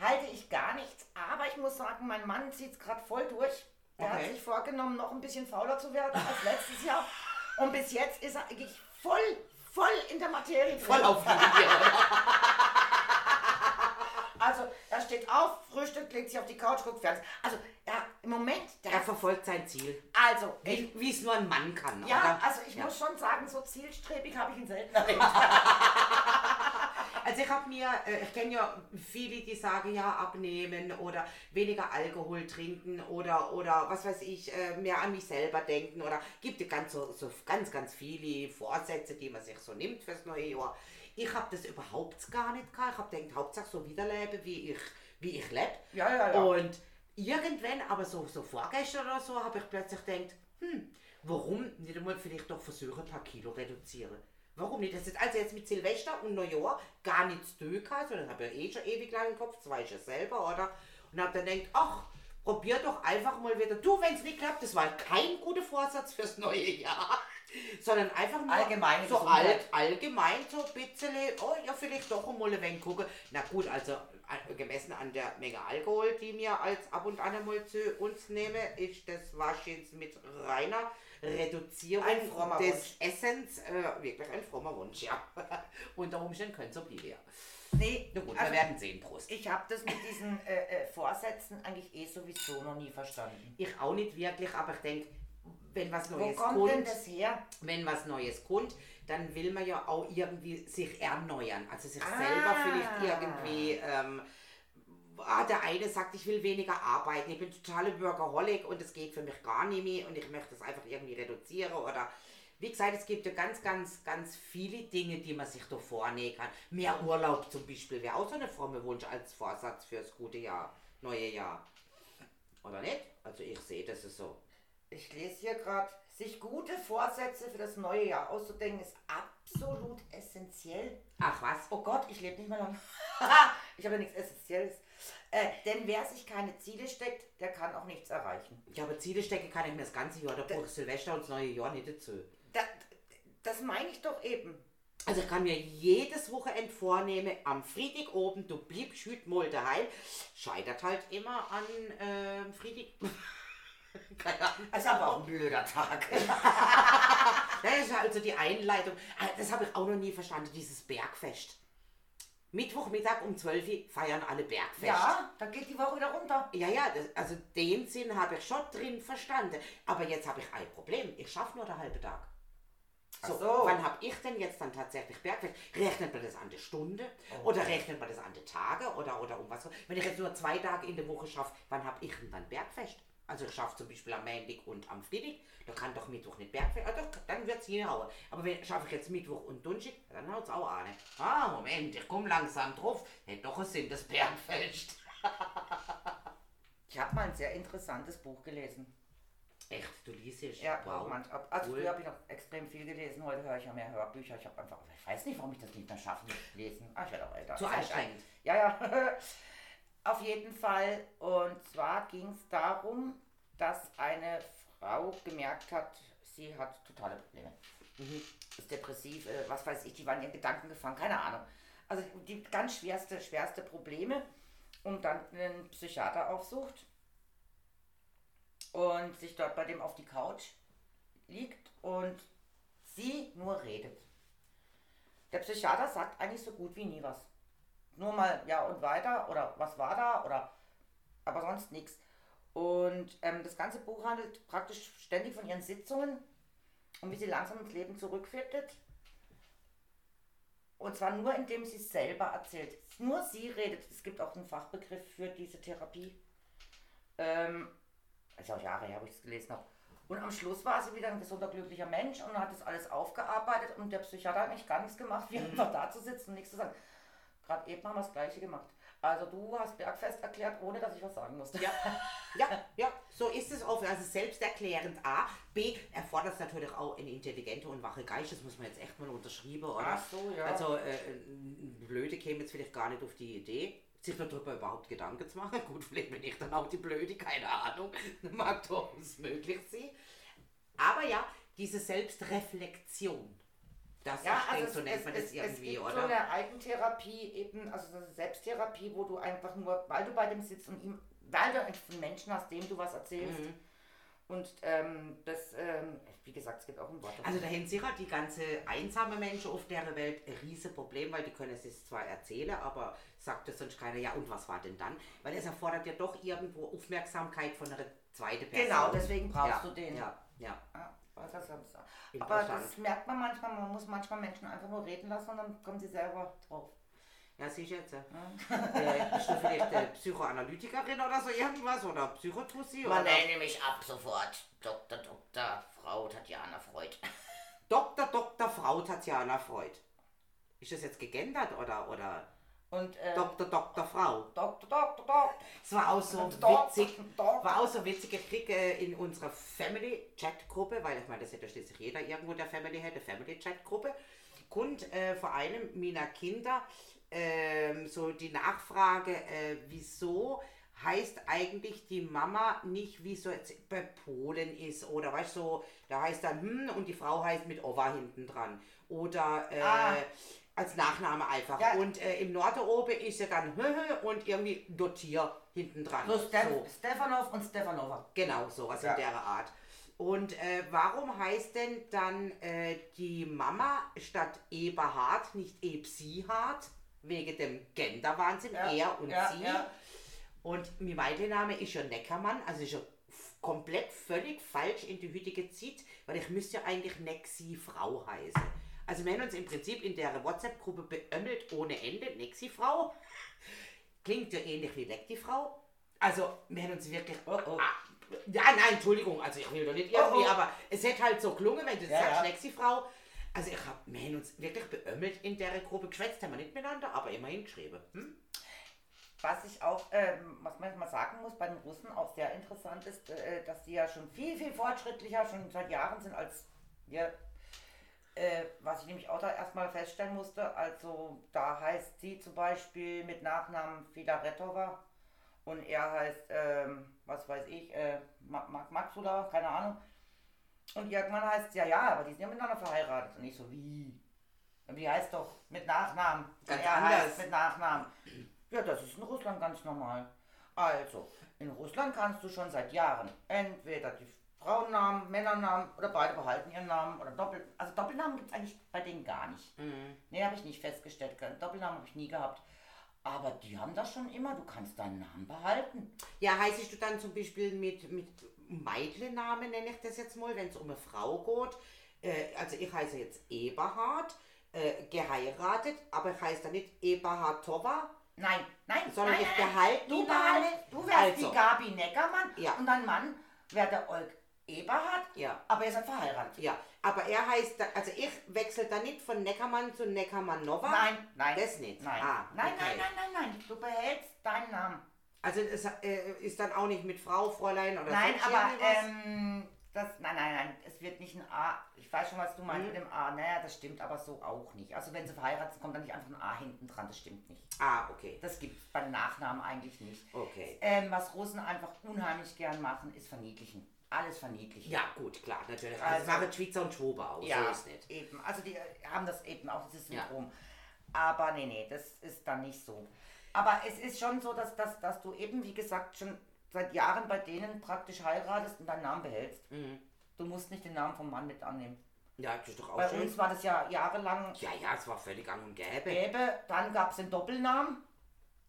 Speaker 2: Halte ich gar nichts, aber ich muss sagen, mein Mann zieht es gerade voll durch. Er hat
Speaker 1: Okay.
Speaker 2: sich vorgenommen, noch ein bisschen fauler zu werden als letztes Jahr. Und bis jetzt ist er eigentlich voll, voll in der Materie.
Speaker 1: Voll auf Linie.
Speaker 2: Steht auf, frühstückt, legt sich auf die Couch, guckt Fernsehen. Also, er, im Moment, der
Speaker 1: Er verfolgt sein Ziel.
Speaker 2: also,
Speaker 1: Wie es nur ein Mann kann.
Speaker 2: ja,
Speaker 1: oder?
Speaker 2: also ich
Speaker 1: Ja.
Speaker 2: muss schon sagen, so zielstrebig habe ich ihn selten erlebt.
Speaker 1: Also ich habe mir, äh, ich kenne ja viele, die sagen ja abnehmen oder weniger Alkohol trinken oder oder was weiß ich, äh, mehr an mich selber denken oder gibt es ganz so, so ganz ganz viele Vorsätze, die man sich so nimmt fürs neue Jahr. Ich habe das überhaupt gar nicht gehabt. Ich habe gedacht, Hauptsache so wiederleben, wie ich wie ich lebe.
Speaker 2: Ja, ja, ja.
Speaker 1: Und irgendwann, aber so so vorgestern oder so, habe ich plötzlich gedacht, hm, warum nicht einmal vielleicht doch versuchen, ein paar Kilo reduzieren? Warum nicht? Das ist also jetzt mit Silvester und Neujahr gar nichts zu tun sondern habe ja eh schon ewig lang im Kopf, das weiß ich ja selber, oder? Und habe dann gedacht, ach, probier doch einfach mal wieder. Du, wenn es nicht klappt, das war kein guter Vorsatz fürs neue Jahr, sondern einfach nur
Speaker 2: Allgemeine
Speaker 1: so alt, allgemein so ein bisschen, oh ja, vielleicht doch einmal ein wenig gucken. Na gut, also gemessen an der Menge Alkohol, die mir als ab und an einmal zu uns nehme, ist das wahrscheinlich mit reiner Reduzierung
Speaker 2: Ein frommer
Speaker 1: des
Speaker 2: Wunsch.
Speaker 1: Essens äh, wirklich ein frommer Wunsch, ja. Unter Umständen könnte es so bleiben, ja.
Speaker 2: Nee,
Speaker 1: Na gut,
Speaker 2: also
Speaker 1: wir werden sehen, Prost.
Speaker 2: ich habe das mit diesen äh, äh, Vorsätzen eigentlich eh sowieso noch nie verstanden.
Speaker 1: Ich auch nicht wirklich, aber ich denke, wenn was
Speaker 2: Wo
Speaker 1: Neues
Speaker 2: kommt denn
Speaker 1: kommt,
Speaker 2: das her?
Speaker 1: wenn was Neues kommt, dann will man ja auch irgendwie sich erneuern. Also sich
Speaker 2: Ah.
Speaker 1: selber vielleicht irgendwie. Ähm, ah, der eine sagt, ich will weniger arbeiten, ich bin totale Workaholic und es geht für mich gar nicht mehr und ich möchte es einfach irgendwie reduzieren oder. Wie gesagt, es gibt ja ganz, ganz, ganz viele Dinge, die man sich da vornehmen kann. Mehr Urlaub zum Beispiel wäre auch so eine fromme Wunsch als Vorsatz fürs gute Jahr, neue Jahr. Oder nicht? Also ich sehe das ist so.
Speaker 2: Ich lese hier gerade, sich gute Vorsätze für das neue Jahr auszudenken, ist absolut essentiell.
Speaker 1: Ach was?
Speaker 2: Oh Gott, ich lebe nicht mehr lange. ich habe ja nichts Essentielles. Äh, denn wer sich keine Ziele steckt, der kann auch nichts erreichen.
Speaker 1: Ja, aber Ziele stecken kann ich mir das ganze Jahr, da brauche ich Silvester und das neue Jahr nicht dazu.
Speaker 2: Da, das meine ich doch eben.
Speaker 1: Also ich kann mir jedes Wochenende vornehmen, am Freitag oben, du bleibst heute mal daheim. Scheitert halt immer an ähm, Freitag. Keine Ahnung.
Speaker 2: Das ist aber auch ein blöder Tag.
Speaker 1: Das ist also die Einleitung. Ah, Das habe ich auch noch nie verstanden, dieses Bergfest. Mittwochmittag um 12 Uhr feiern alle Bergfest.
Speaker 2: ja, da geht die Woche wieder runter.
Speaker 1: Ja, ja, das, also den Sinn habe ich schon drin verstanden. Aber jetzt habe ich ein Problem. Ich schaffe nur den halben Tag. So,
Speaker 2: so.
Speaker 1: wann habe ich denn jetzt dann tatsächlich Bergfest? Rechnet man das an der Stunde?
Speaker 2: Oh.
Speaker 1: Oder rechnet man das an der Tage? Oder, oder um was? Wenn ich jetzt nur zwei Tage in der Woche schaffe, wann habe ich denn dann Bergfest? Also ich schaffe zum Beispiel am Montag und am Freitag, da kann doch Mittwoch nicht Bergfest, ah, doch, dann wird es hinhauen. Aber wenn schaffe ich jetzt Mittwoch und Donnerstag, dann haut es auch an. Ah, Moment, ich komme langsam drauf. Hätte doch einen Sinn, das Bergfest.
Speaker 2: Ich habe mal ein sehr interessantes Buch gelesen.
Speaker 1: Echt, du liest es?
Speaker 2: Ja,
Speaker 1: wow.
Speaker 2: manch, ab- also
Speaker 1: Cool.
Speaker 2: früher habe ich noch extrem viel gelesen, heute höre ich ja mehr Hörbücher. Ich habe einfach, ich weiß nicht, warum ich das nicht mehr schaffe Lesen. Ah, ich werde auch älter.
Speaker 1: Zu anstrengend.
Speaker 2: Ja, ja. Auf jeden Fall. Und zwar ging es darum, dass eine Frau gemerkt hat, sie hat totale Probleme. Ist depressiv, äh, was weiß ich, die waren in ihren Gedanken gefangen, keine Ahnung. Also die ganz schwerste, schwerste Probleme und dann einen Psychiater aufsucht und sich dort bei dem auf die Couch liegt und sie nur redet. Der Psychiater sagt eigentlich so gut wie nie was. Nur mal ja und weiter oder was war da oder aber sonst nichts. Und ähm, das ganze Buch handelt praktisch ständig von ihren Sitzungen und wie sie langsam ins Leben zurückfindet. Und zwar nur, indem sie selber erzählt. Nur sie redet. Es gibt auch einen Fachbegriff für diese Therapie. Ähm, ist auch Jahre her, wo ich es gelesen habe. Und am Schluss war sie wieder ein gesunder, glücklicher Mensch und hat das alles aufgearbeitet und der Psychiater hat eigentlich gar nichts gemacht, wie einfach da zu sitzen und nichts zu sagen. Gerade eben haben wir das Gleiche gemacht. Also du hast Bergfest erklärt, ohne dass ich was sagen musste.
Speaker 1: Ja, ja, ja, so ist es auch. Also selbsterklärend A. B. erfordert es natürlich auch eine intelligente und wache Geist. Das muss man jetzt echt mal unterschreiben, oder?
Speaker 2: Ach so, ja.
Speaker 1: Also, äh, ein Blöde käme jetzt vielleicht gar nicht auf die Idee, sich darüber überhaupt Gedanken zu machen. Gut, vielleicht bin ich dann auch die Blöde, keine Ahnung. Mag durchaus möglich sein. Aber ja, diese Selbstreflexion. Das
Speaker 2: Ja, also
Speaker 1: denke,
Speaker 2: es,
Speaker 1: so nennt
Speaker 2: es,
Speaker 1: man
Speaker 2: es,
Speaker 1: das irgendwie,
Speaker 2: es gibt
Speaker 1: oder?
Speaker 2: so eine Eigentherapie eben, also so eine Selbsttherapie, wo du einfach nur, weil du bei dem sitzt und ihm, weil du einen Menschen hast, dem du was erzählst.
Speaker 1: Mhm.
Speaker 2: Und ähm, das, ähm, wie gesagt, es gibt auch ein Wort.
Speaker 1: Also da haben sicher die ganze einsame Menschen auf der Welt ein riesen Problem, weil die können es sich zwar erzählen, aber sagt es sonst keiner, ja und was war denn dann? Weil es erfordert ja doch irgendwo Aufmerksamkeit von einer zweiten Person.
Speaker 2: Genau, deswegen brauchst
Speaker 1: ja,
Speaker 2: du den.
Speaker 1: Ja, ja.
Speaker 2: Ja, was das sonst- Aber das merkt man manchmal, man muss manchmal Menschen einfach nur reden lassen und dann kommen sie selber drauf.
Speaker 1: Ja, siehst du jetzt. Äh, bist du vielleicht äh, Psychoanalytikerin oder so irgendwas? Oder Psychotussi?
Speaker 2: Man
Speaker 1: Oder
Speaker 2: nenne mich ab sofort Dr. Dr. Frau Tatjana Freud.
Speaker 1: Dr. Dr. Frau Tatjana Freud. Ist das jetzt gegendert oder, oder
Speaker 2: Und äh,
Speaker 1: Dr. Dr. Frau?
Speaker 2: Dr. Dr. Dr.
Speaker 1: Es war auch so witzig. War auch so witzig, ich krieg äh, in unserer Family-Chat-Gruppe, weil ich meine, das hätte schließlich jeder irgendwo in der Family hätte, Family-Chat-Gruppe, kommt äh, vor allem meiner Kinder ähm, so die Nachfrage, äh, wieso heißt eigentlich die Mama nicht, wie so jetzt bei Polen ist oder weißt du, so, da heißt dann hm und die Frau heißt mit Ova hinten dran oder äh,
Speaker 2: Ah.
Speaker 1: Als Nachname einfach
Speaker 2: Ja.
Speaker 1: und äh, im Norden oben ist ja dann und irgendwie Dotier hinten dran.
Speaker 2: So, Stef Stefanov und Stefanova.
Speaker 1: Genau, sowas
Speaker 2: Ja.
Speaker 1: in der Art. Und äh, warum heißt denn dann äh, die Mama statt Eberhard nicht Ebsihard? Wegen dem Genderwahnsinn,
Speaker 2: Ja,
Speaker 1: er und
Speaker 2: ja,
Speaker 1: sie. Und mein Meidenname ist ja Neckermann, also ist ja komplett völlig falsch in die heutige Zeit, weil ich müsste ja eigentlich Nexi Frau heißen. Also wir haben uns im Prinzip in der WhatsApp-Gruppe beömmelt ohne Ende, Nexi Frau. Klingt ja ähnlich wie Leck die Frau. Also wir haben uns wirklich...
Speaker 2: Oh, oh.
Speaker 1: Ah, ja, nein, Entschuldigung, also ich will doch nicht irgendwie,
Speaker 2: Oh, oh.
Speaker 1: aber es hätte halt so gelungen, wenn du
Speaker 2: Ja,
Speaker 1: sagst,
Speaker 2: ja.
Speaker 1: Nexi Frau. Also ich hab, wir haben uns wirklich beömmelt in der Gruppe, geschwätzt haben wir nicht miteinander, aber immerhin geschrieben. Hm?
Speaker 2: Was ich auch, ähm, was man mal sagen muss, bei den Russen auch sehr interessant ist, äh, dass die ja schon viel, viel fortschrittlicher, schon seit Jahren sind als wir. Äh, was ich nämlich auch da erstmal feststellen musste, also da heißt sie zum Beispiel mit Nachnamen Filaretova und er heißt, ähm, was weiß ich, äh, Ma- Ma- Maxula, keine Ahnung. Und irgendwann heißt ja, ja, aber die sind ja miteinander verheiratet. Und ich so, wie? Wie heißt doch mit Nachnamen?
Speaker 1: Ganz
Speaker 2: er
Speaker 1: anders.
Speaker 2: heißt mit Nachnamen. Ja, das ist in Russland ganz normal. Also, in Russland kannst du schon seit Jahren entweder die Frauennamen, Männernamen oder beide behalten ihren Namen oder Doppel... Also Doppelnamen gibt es eigentlich bei denen gar nicht. Nee, habe ich nicht festgestellt. Doppelnamen habe ich nie gehabt. Aber die haben das schon immer. Du kannst deinen Namen behalten.
Speaker 1: Ja, heißest du dann zum Beispiel mit, mit Meidle-Namen, nenne ich das jetzt mal, wenn es um eine Frau geht, äh, also ich heiße jetzt Eberhard, äh, geheiratet, aber ich heiße dann nicht Eberhard Tova,
Speaker 2: Nein, nein,
Speaker 1: sondern
Speaker 2: nein,
Speaker 1: ich
Speaker 2: nein,
Speaker 1: behalte
Speaker 2: Du,
Speaker 1: die Name.
Speaker 2: behalt, du wärst
Speaker 1: Also.
Speaker 2: die Gabi Neckermann
Speaker 1: Ja.
Speaker 2: und dein Mann wäre der Olg Eberhard,
Speaker 1: Ja.
Speaker 2: aber ihr seid verheiratet.
Speaker 1: Ja, aber er heißt, also ich wechsle da nicht von Neckermann zu Neckermann Nova.
Speaker 2: Nein, nein.
Speaker 1: Das nicht?
Speaker 2: Nein.
Speaker 1: Ah,
Speaker 2: nein,
Speaker 1: okay.
Speaker 2: nein, nein, nein, nein. Du behältst deinen Namen.
Speaker 1: Also es äh, ist dann auch nicht mit Frau, Fräulein oder
Speaker 2: Nein, aber ähm, das, nein, nein, nein, es wird nicht ein A. Ich weiß schon, was du meinst
Speaker 1: Mhm.
Speaker 2: mit dem A. Naja, das stimmt aber so auch nicht. Also wenn sie verheiratet sind, kommt dann nicht einfach ein A hinten dran. Das stimmt nicht.
Speaker 1: Ah, okay.
Speaker 2: Das gibt es beim Nachnamen eigentlich nicht.
Speaker 1: Okay.
Speaker 2: Ähm, was Russen einfach unheimlich gern machen, ist verniedlichen. Alles verniedlichen.
Speaker 1: Ja, gut, klar, natürlich. Also,
Speaker 2: Also-
Speaker 1: das machen Schweizer und Schwober auch,
Speaker 2: Ja,
Speaker 1: so ist nicht.
Speaker 2: eben. Also die äh, haben das eben auch, dieses
Speaker 1: Ja.
Speaker 2: Syndrom. Aber nee, nee, das ist dann nicht so. Aber es ist schon so, dass, dass, dass du eben, wie gesagt, schon seit Jahren bei denen praktisch heiratest und deinen Namen behältst.
Speaker 1: Mhm.
Speaker 2: Du musst nicht den Namen vom Mann mit annehmen.
Speaker 1: Ja, das ist doch auch
Speaker 2: Bei
Speaker 1: schön.
Speaker 2: uns war das ja jahrelang
Speaker 1: Ja, ja, es war völlig gang und gäbe.
Speaker 2: gäbe. Dann gab es den Doppelnamen.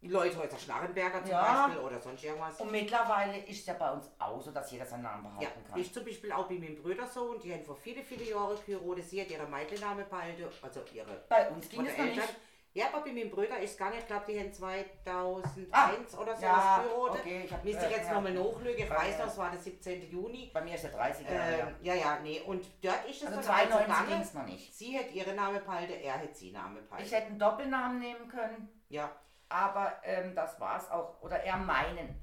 Speaker 1: Leute heute Schnarrenberger zum
Speaker 2: Ja.
Speaker 1: Beispiel oder sonst irgendwas.
Speaker 2: Und mittlerweile ist es ja bei uns auch so, dass jeder seinen Namen behalten
Speaker 1: Ja,
Speaker 2: kann.
Speaker 1: ich zum Beispiel auch bei meinem Bruder so und die haben vor viele, viele Jahren geheiratet. Sie hat ihre Mädchennamen behalten, also ihre
Speaker 2: Bei uns ging es noch nicht.
Speaker 1: Eltern. Ja, aber bei meinem Bruder ist gar nicht, ich glaube, die haben 2001
Speaker 2: Ah,
Speaker 1: oder sowas
Speaker 2: ja,
Speaker 1: geheiratet.
Speaker 2: okay, ich hab-
Speaker 1: Müsste
Speaker 2: äh,
Speaker 1: jetzt
Speaker 2: ja.
Speaker 1: nochmal nachlügen, ich weiß noch, es war der 17. Juni.
Speaker 2: Bei mir ist der 30er.
Speaker 1: Ähm,
Speaker 2: ja.
Speaker 1: ja, ja, nee, und dort ist es
Speaker 2: Also
Speaker 1: dann so
Speaker 2: 92 ging es noch nicht.
Speaker 1: Sie hat ihre Namen behalten, er hat sie Namen behalten.
Speaker 2: Ich hätte einen Doppelnamen nehmen können.
Speaker 1: ja,
Speaker 2: Aber ähm, das war es auch. Oder er meinen.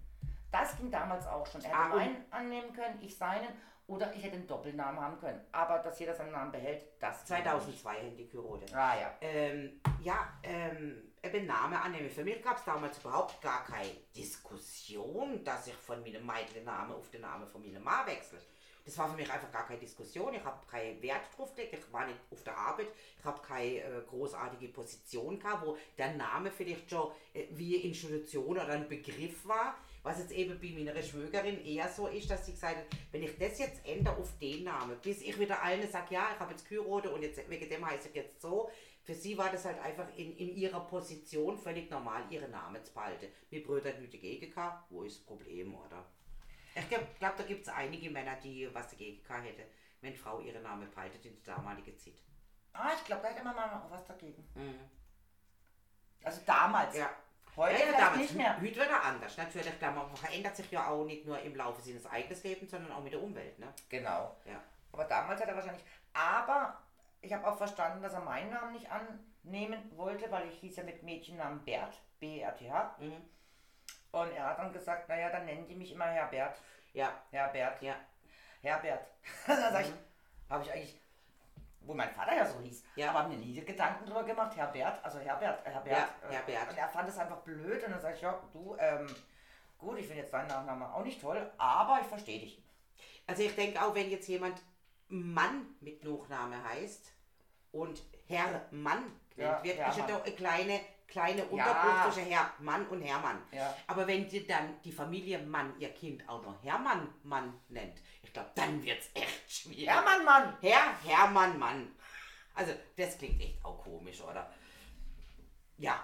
Speaker 2: Das ging damals auch schon. Er hätte
Speaker 1: Ah,
Speaker 2: meinen annehmen können, ich seinen. Oder ich hätte einen Doppelnamen haben können. Aber dass jeder seinen Namen behält, das ging nicht.
Speaker 1: 2002 haben die geheiratet.
Speaker 2: Ah ja.
Speaker 1: Ähm, ja, ähm, eben Name annehmen. Für mich gab es damals überhaupt gar keine Diskussion, dass ich von meinem Mädchennamen auf den Namen von meiner Mann wechsle. Das war für mich einfach gar keine Diskussion. Ich habe keinen Wert drauf gelegt. Ich war nicht auf der Arbeit. Ich habe keine äh, großartige Position gehabt, wo der Name vielleicht schon äh, wie Institution oder ein Begriff war. Was jetzt eben bei meiner Schwägerin eher so ist, dass sie gesagt hat, wenn ich das jetzt ändere auf den Namen, bis ich wieder allen sage, ja, ich habe jetzt geheiratet und jetzt, wegen dem heiße ich jetzt so, für sie war das halt einfach in, in ihrer Position völlig normal, ihre Namen zu behalten. Mir nichts dagegen gehabt, wo ist das Problem, oder? Ich glaube, glaub, da gibt es einige Männer, die was dagegen gehabt hätten, wenn Frau ihre Namen behaltet in der damaligen Zeit.
Speaker 2: Ah, ich glaube, da hätte man mal noch was dagegen.
Speaker 1: Mhm.
Speaker 2: Also damals.
Speaker 1: Ja.
Speaker 2: Heute
Speaker 1: ja, ja, damals.
Speaker 2: nicht mehr.
Speaker 1: Heute wird er anders. Natürlich, klar, man verändert sich ja auch nicht nur im Laufe seines eigenen Lebens, sondern auch mit der Umwelt. Ne?
Speaker 2: Genau.
Speaker 1: Ja.
Speaker 2: Aber damals hat er wahrscheinlich. Aber ich habe auch verstanden, dass er meinen Namen nicht annehmen wollte, weil ich hieß ja mit Mädchennamen Bert. B-E-R-T-H.
Speaker 1: Mhm.
Speaker 2: Und er hat dann gesagt, naja, dann nennen die mich immer Herbert.
Speaker 1: Ja,
Speaker 2: Herbert.
Speaker 1: ja.
Speaker 2: Herbert. da sag ich,
Speaker 1: Mhm.
Speaker 2: habe ich eigentlich, wo mein Vater ja so hieß,
Speaker 1: Ja.
Speaker 2: aber mir nie Gedanken drüber gemacht, Herbert, also Herbert, äh, Herbert.
Speaker 1: Ja,
Speaker 2: äh,
Speaker 1: Herbert.
Speaker 2: Und er fand es einfach blöd und dann sag ich, ja, du, ähm, gut, ich finde jetzt deinen Nachnamen auch nicht toll, aber ich verstehe dich.
Speaker 1: Also ich denke auch, wenn jetzt jemand Mann mit Nachname heißt und Herr Mann
Speaker 2: Ja,
Speaker 1: genannt wird, ist ja doch eine kleine, kleine
Speaker 2: Ja.
Speaker 1: Untergruppe zwischen Herr Mann und Hermann. Aber wenn die dann die Familie Mann ihr Kind auch noch Hermann Mann nennt, ich glaube, dann wird es echt schwierig.
Speaker 2: Hermann, Mann!
Speaker 1: Herr Hermann Mann. Also das klingt echt auch komisch, oder? Ja,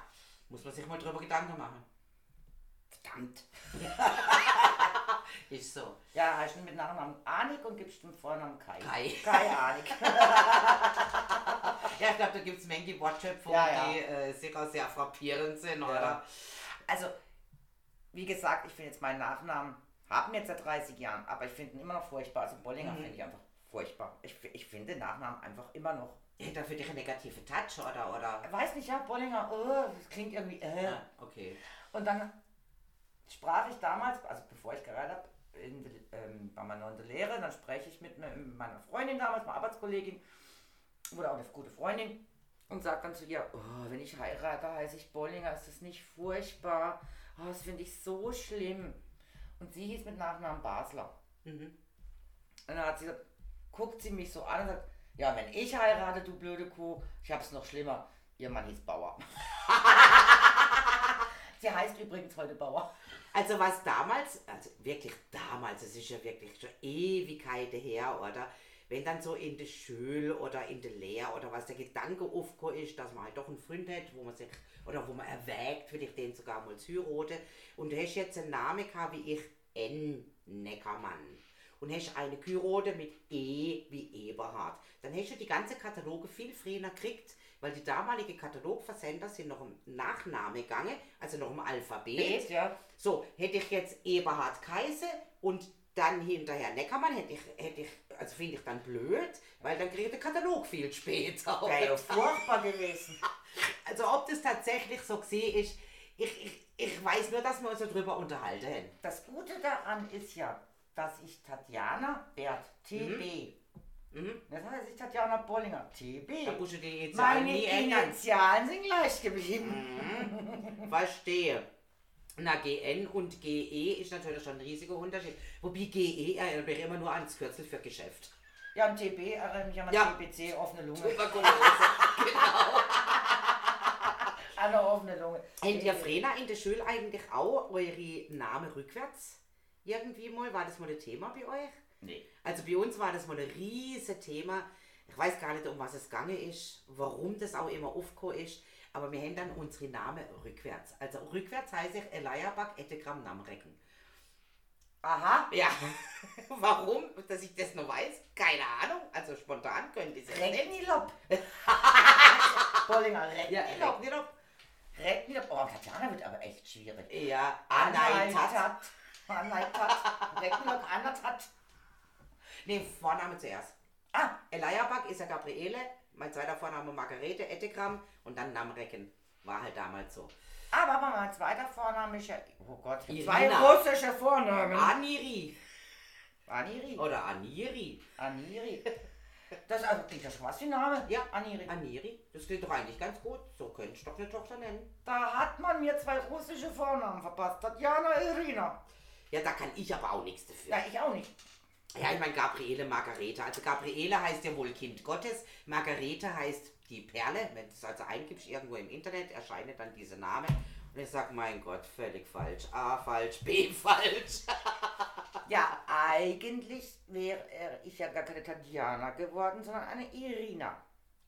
Speaker 1: muss man sich mal drüber Gedanken machen.
Speaker 2: Verdammt.
Speaker 1: Ist so.
Speaker 2: Ja, heißt du mit Nachnamen Anik und gibst dem Vornamen Kai.
Speaker 1: Kai.
Speaker 2: Kai Anik.
Speaker 1: Ja, ich glaube, da gibt es Menge Wortschöpfungen,
Speaker 2: Ja, ja.
Speaker 1: die äh, sicher sehr frappierend sind,
Speaker 2: Ja.
Speaker 1: oder?
Speaker 2: Also, wie gesagt, ich finde jetzt meinen Nachnamen, haben jetzt seit 30 Jahren, aber ich finde ihn immer noch furchtbar. Also Bollinger
Speaker 1: Mhm.
Speaker 2: finde ich einfach furchtbar. Ich, ich finde Nachnamen einfach immer noch.
Speaker 1: Hätte er für dich einen negativen Touch, oder? oder?
Speaker 2: Weiß nicht, ja, Bollinger, oh, das klingt irgendwie, äh.
Speaker 1: Ja, okay.
Speaker 2: Und dann sprach ich damals, also bevor ich geheiratet habe, in ähm, noch in der Lehre, dann spreche ich mit meiner Freundin damals, meiner Arbeitskollegin, oder auch eine gute Freundin, und sage dann zu ihr, oh, wenn ich heirate, heiße ich Bollinger, ist das nicht furchtbar? Oh, das finde ich so schlimm. Und sie hieß mit Nachnamen Basler.
Speaker 1: Mhm.
Speaker 2: Und dann hat sie gesagt, guckt sie mich so an und sagt, ja, wenn ich heirate, du blöde Kuh, ich hab's noch schlimmer. Ihr Mann hieß Bauer. sie heißt übrigens heute Bauer.
Speaker 1: Also was damals, also wirklich damals, es ist ja wirklich schon Ewigkeiten her, oder? Wenn dann so in der Schule oder in der Lehre oder was der Gedanke aufgekommen ist, dass man halt doch einen Freund hat, wo man sich, oder wo man erwägt, will ich den sogar mal heiraten. Und du hast jetzt einen Namen gehabt wie ich, N. Neckermann. und hast eine Kyrode mit E wie Eberhard. Dann hast du die ganze Kataloge viel früher gekriegt, weil die damalige Katalogversender sind noch im Nachname gegangen, also noch im Alphabet.
Speaker 2: Bet, ja.
Speaker 1: So, hätte ich jetzt Eberhard Kaiser und dann hinterher Neckermann, hätte ich, hätte ich also finde ich dann blöd, weil dann kriege ich den Katalog viel später.
Speaker 2: Wäre ja furchtbar gewesen.
Speaker 1: Also ob das tatsächlich so gesehen ist, ich, ich, ich weiß nur, dass wir uns darüber unterhalten.
Speaker 2: Das Gute daran ist ja, dass ich Tatjana Bert, TB.
Speaker 1: Mhm.
Speaker 2: Das heißt, ich Tatjana Bollinger, TB.
Speaker 1: Da musst du die jetzt
Speaker 2: Meine
Speaker 1: nie ändern.
Speaker 2: Initialen sind gleich geblieben.
Speaker 1: Verstehe. Na, GN und GE ist natürlich schon ein riesiger Unterschied. Wobei GE erinnert mich immer nur ans Kürzel für Geschäft.
Speaker 2: Ja, und TB erinnert mich an
Speaker 1: Ja.
Speaker 2: TBC, offene Lunge.
Speaker 1: Tuberkulose.
Speaker 2: An eine offene Lunge.
Speaker 1: Habt ihr Frena in der Schule eigentlich auch eure Namen rückwärts? Irgendwie mal? War das mal ein Thema bei euch?
Speaker 2: Nee.
Speaker 1: Also bei uns war das mal ein riesiges Thema. Ich weiß gar nicht, um was es gegangen ist, warum das auch immer aufgekommen ist, aber wir haben dann unsere Namen rückwärts. Also rückwärts heiße ich Eliabak Ettegram Namrecken.
Speaker 2: Aha.
Speaker 1: Ja, warum, dass ich das noch weiß? Keine Ahnung. Also spontan könnte ich es nicht.
Speaker 2: Recknilop. Bollinger,
Speaker 1: Ja,
Speaker 2: Recknilop.
Speaker 1: nicht ob.
Speaker 2: Recknilop. Oh, Tatjana wird aber echt schwierig.
Speaker 1: Ja, Anaitat.
Speaker 2: Anaitat. Anaitat. Recknilop, Anatat.
Speaker 1: Nee, Vorname zuerst.
Speaker 2: Ah,
Speaker 1: Eliabak ist ja Gabriele, mein zweiter Vorname Margarete Ettegram und dann Namrecken. War halt damals so.
Speaker 2: aber mein zweiter Vorname ist ja. Oh Gott,
Speaker 1: Irina.
Speaker 2: zwei russische Vornamen.
Speaker 1: Aniri
Speaker 2: Aniri.
Speaker 1: oder Aniri.
Speaker 2: Aniri. Das also, klingt das schon was für ein Name?
Speaker 1: Ja,
Speaker 2: Aniri.
Speaker 1: Aniri, das klingt doch eigentlich ganz gut. So könnte ich doch eine Tochter nennen.
Speaker 2: Da hat man mir zwei russische Vornamen verpasst. Tatjana Irina.
Speaker 1: Ja, da kann ich aber auch nichts dafür.
Speaker 2: Ja, ich auch nicht.
Speaker 1: Ja, ich meine Gabriele Margarete. Also Gabriele heißt ja wohl Kind Gottes. Margarete heißt die Perle. Wenn du es also eingibst irgendwo im Internet, erscheint dann dieser Name. Und ich sag, mein Gott, völlig falsch. A falsch, B falsch.
Speaker 2: Ja, eigentlich wäre ich ja gar keine Tatjana geworden, sondern eine Irina.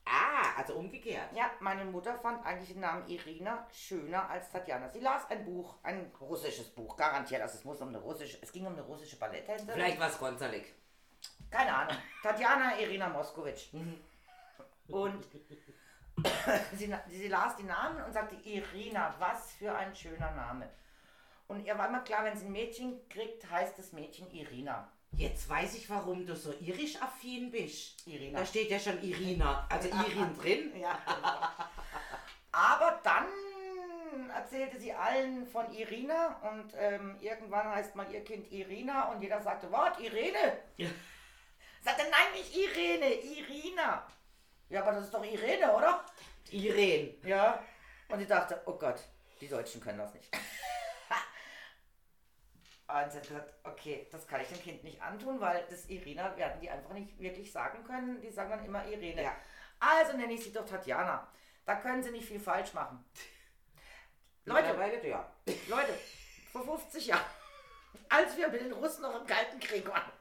Speaker 1: Ah, also umgekehrt.
Speaker 2: Ja, meine Mutter fand eigentlich den Namen Irina schöner als Tatjana. Sie las ein Buch, ein russisches Buch, garantiert. Also es muss um eine russische, es ging um eine russische Balletttänzerin.
Speaker 1: Vielleicht war es Gonzalik.
Speaker 2: Keine Ahnung. Tatjana Irina Moskowitsch. Und sie, sie las die Namen und sagte, Irina, was für ein schöner Name. Und ihr war immer klar, wenn sie ein Mädchen kriegt, heißt das Mädchen Irina.
Speaker 1: Jetzt weiß ich, warum du so irisch-affin bist.
Speaker 2: Irina.
Speaker 1: Da steht ja schon Irina, also Irin drin.
Speaker 2: Ja. Aber dann erzählte sie allen von Irina und ähm, irgendwann heißt mal ihr Kind Irina und jeder sagte, was, Irene?
Speaker 1: Ja.
Speaker 2: Sagte, nein, nicht Irene, Irina. Ja, aber das ist doch Irene, oder?
Speaker 1: Irene.
Speaker 2: Ja. Und sie dachte, oh Gott, die Deutschen können das nicht. Und sie hat gesagt, okay, das kann ich dem Kind nicht antun, weil das Irina werden die einfach nicht wirklich sagen können. Die sagen dann immer Irene.
Speaker 1: Ja.
Speaker 2: Also nenne ich sie doch Tatjana. Da können sie nicht viel falsch machen. Leute,
Speaker 1: Mittlerweile, ja.
Speaker 2: Leute, vor 50 Jahren, als wir mit den Russen noch im Kalten Krieg waren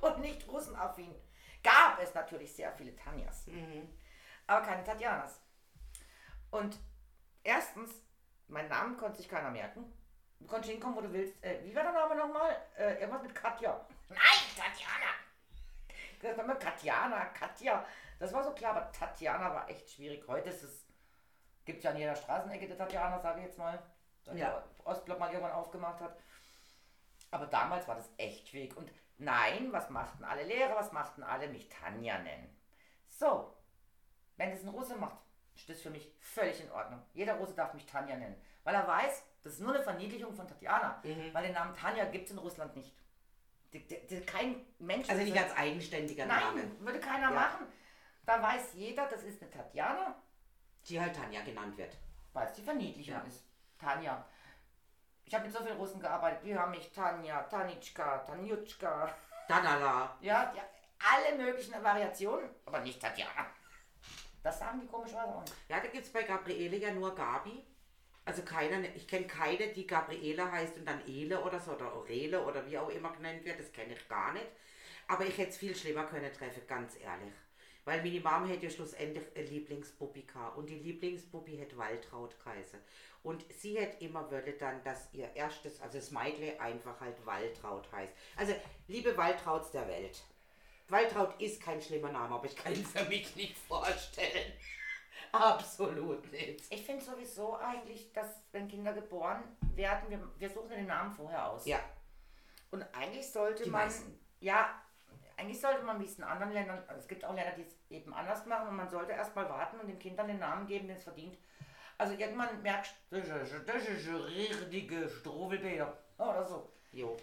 Speaker 2: und nicht russenaffin, gab es natürlich sehr viele Tanjas, aber keine Tatjanas. Und erstens, meinen Namen konnte sich keiner merken. Du konntest hinkommen, wo du willst. Äh, wie war der Name nochmal? Äh, irgendwas mit Katja. Nein, Tatjana! Das war immer Katjana, Katja. Das war so klar, aber Tatjana war echt schwierig. Heute ist es, gibt ja an jeder Straßenecke der Tatjana, sage ich jetzt mal. Seit
Speaker 1: Ja.
Speaker 2: der Ostblock mal irgendwann aufgemacht hat. Aber damals war das echt schwierig. Und nein, was machten alle Lehrer, was machten alle mich Tanja nennen? So, wenn es ein Russe macht, ist das für mich völlig in Ordnung. Jeder Russe darf mich Tanja nennen. Weil er weiß, das ist nur eine Verniedlichung von Tatjana. Weil den Namen Tanja gibt es in Russland nicht. Die, die, die, kein Mensch.
Speaker 1: Also nicht als eigenständiger Name.
Speaker 2: Nein, würde keiner
Speaker 1: Ja.
Speaker 2: machen. Da weiß jeder, das ist eine Tatjana,
Speaker 1: Die halt Tanja genannt wird.
Speaker 2: weil es die Verniedlichung
Speaker 1: Ja.
Speaker 2: ist. Tanja. Ich habe mit so vielen Russen gearbeitet. Die haben mich Tanja, Tanitschka, Tanjutschka.
Speaker 1: Danala.
Speaker 2: Ja, ja, alle möglichen Variationen, aber nicht Tatjana. Das sagen die komischerweise auch nicht.
Speaker 1: Ja, da gibt es bei Gabriele ja nur Gabi. Also keiner, ich kenne keine, die Gabriele heißt und dann Ele oder so oder Aurele oder wie auch immer genannt wird. Das kenne ich gar nicht. Aber ich hätte es viel schlimmer können treffen, ganz ehrlich. Weil meine Mama hätte ja schlussendlich eine Lieblingsbubbi gehabt und die Lieblingsbubbi hätte Waltraud geheißen. Und sie hätte immer wollte dann, dass ihr erstes, also das Meidle einfach halt Waltraud heißt. Also, liebe Waltrauds der Welt. Waltraud ist kein schlimmer Name, aber ich kann ihn für mich nicht vorstellen. Absolut nicht.
Speaker 2: Ich finde sowieso eigentlich, dass wenn Kinder geboren werden, wir, wir suchen den Namen vorher aus.
Speaker 1: Ja.
Speaker 2: Und eigentlich sollte
Speaker 1: Die
Speaker 2: man,
Speaker 1: meisten.
Speaker 2: ja, eigentlich sollte man, wie es in anderen Ländern, also es gibt auch Länder, die es eben anders machen und man sollte erstmal warten und den Kindern den Namen geben, den es verdient. Also irgendwann merkst du, das ist, richtige Struwelbär oder so.
Speaker 1: Jo.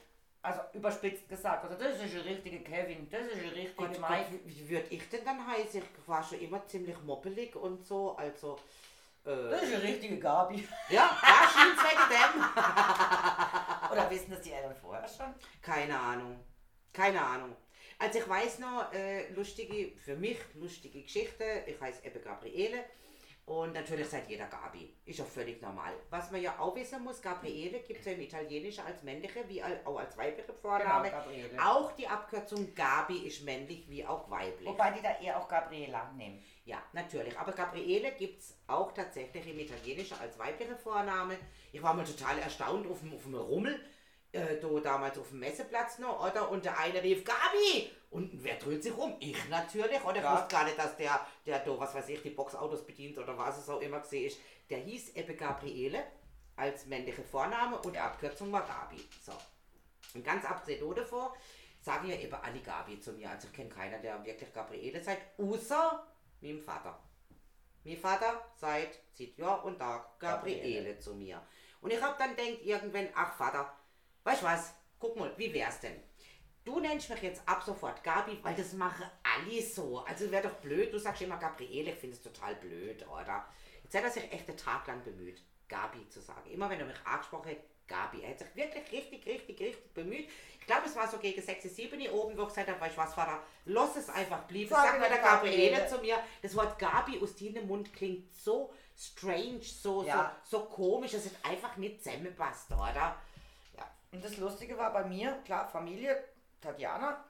Speaker 2: Also überspitzt gesagt, also das ist ein richtiger Kevin, das ist ein richtiger
Speaker 1: Gott,
Speaker 2: Mike.
Speaker 1: Gott, wie, würde ich denn dann heißen? Ich war schon immer ziemlich moppelig und so, also. Äh,
Speaker 2: Das ist eine richtige Gabi.
Speaker 1: ja, wahrscheinlich wegen dem.
Speaker 2: Oder wissen das die Eltern vorher schon?
Speaker 1: Keine Ahnung. Keine Ahnung. Also ich weiß noch, äh, lustige, für mich lustige Geschichte. Ich heiße eben Gabriele. Und natürlich seid jeder Gabi. Ist auch völlig normal. Was man ja auch wissen muss, Gabriele gibt es ja im Italienischen als männliche wie auch als weibliche Vorname.
Speaker 2: Genau, Gabriele.
Speaker 1: Auch die Abkürzung Gabi ist männlich wie auch weiblich.
Speaker 2: Wobei die da eher auch Gabriela nehmen.
Speaker 1: Ja, natürlich. Aber Gabriele gibt es auch tatsächlich im Italienischen als weibliche Vorname. Ich war mal total erstaunt auf dem, auf dem Rummel, äh, da damals auf dem Messeplatz noch, oder? Und der eine rief Gabi! Und wer dreht sich um? Ich natürlich, oder? Ich
Speaker 2: Ja.
Speaker 1: wusste gar nicht, dass der, der da, was weiß ich, die Boxautos bedient oder was es auch immer gesehen ist. Der hieß eben Gabriele als männliche Vorname und Abkürzung war Gabi. So. Und ganz abgesehen davon sagen ja eben alle Gabi zu mir. Also ich kenne keiner, der wirklich Gabriele sagt, außer meinem Vater. Mein Vater seit Jahr und Tag Gabriele,
Speaker 2: Gabriele.
Speaker 1: zu mir. Und ich hab dann denkt irgendwann, ach Vater, weißt du was, guck mal, wie wär's denn? Du nennst mich jetzt ab sofort Gabi, weil das machen alle so. Also wäre doch blöd, du sagst immer Gabriele, ich finde es total blöd, oder? Jetzt hat er sich echt einen Tag lang bemüht, Gabi zu sagen. Immer wenn er mich angesprochen Gabi. Er hat sich wirklich richtig, richtig, richtig bemüht. Ich glaube, es war so gegen 6, 7 Uhr oben, wo ich gesagt habe, weißt du was, Vater, lass es einfach bleiben.
Speaker 2: Sag
Speaker 1: mal der Gabriele
Speaker 2: Gabriele.
Speaker 1: zu mir. Das Wort Gabi aus deinem Mund klingt so strange, so,
Speaker 2: Ja.
Speaker 1: so, so komisch, es hat einfach nicht zusammenpasst, oder?
Speaker 2: Und das Lustige war bei mir, klar, Familie, Tatjana.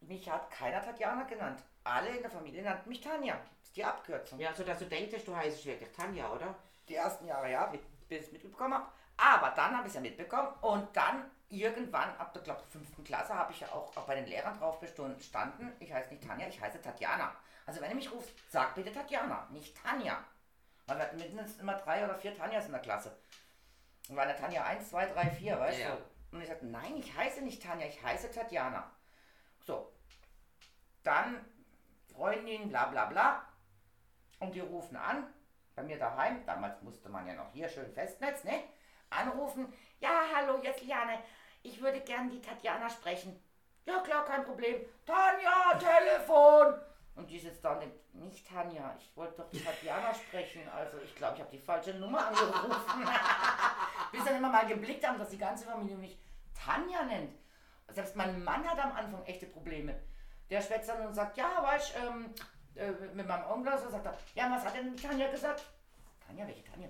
Speaker 2: Mich hat keiner Tatjana genannt. Alle in der Familie nannten mich Tanja. Das ist die Abkürzung.
Speaker 1: Ja, so dass du denkst, du heißt wirklich Tanja, oder?
Speaker 2: Die ersten Jahre, ja, bis ich es mitbekommen habe. Aber dann habe ich es ja mitbekommen und dann irgendwann, ab der glaub, fünften Klasse, habe ich ja auch, auch bei den Lehrern drauf bestanden. Ich heiße nicht Tanja, ich heiße Tatjana. Also wenn ihr mich ruft, sagt bitte Tatjana, nicht Tanja. Weil wir hatten mindestens immer drei oder vier Tanjas in der Klasse. Und war eine Tanja 1, 2, 3, 4, weißt
Speaker 1: Ja.
Speaker 2: du? Und ich sagte, nein, ich heiße nicht Tanja, ich heiße Tatjana. So. Dann Freundin, bla bla bla. Und die rufen an, bei mir daheim, damals musste man ja noch hier schön Festnetz, ne? Anrufen, ja, hallo, jetzt Liane, ich würde gern die Tatjana sprechen. Ja, klar, kein Problem. Tanja, Telefon! Und die sitzt da und denkt, nicht Tanja, ich wollte doch die Tatjana sprechen. Also ich glaube, ich habe die falsche Nummer angerufen. Bis dann immer mal geblickt haben, dass die ganze Familie mich Tanja nennt. Selbst mein Mann hat am Anfang echte Probleme. Der schwätzt dann und sagt, ja, weißt ähm, äh, mit meinem Onkel so sagt er, ja, was hat denn Tanja gesagt? Tanja, welche Tanja?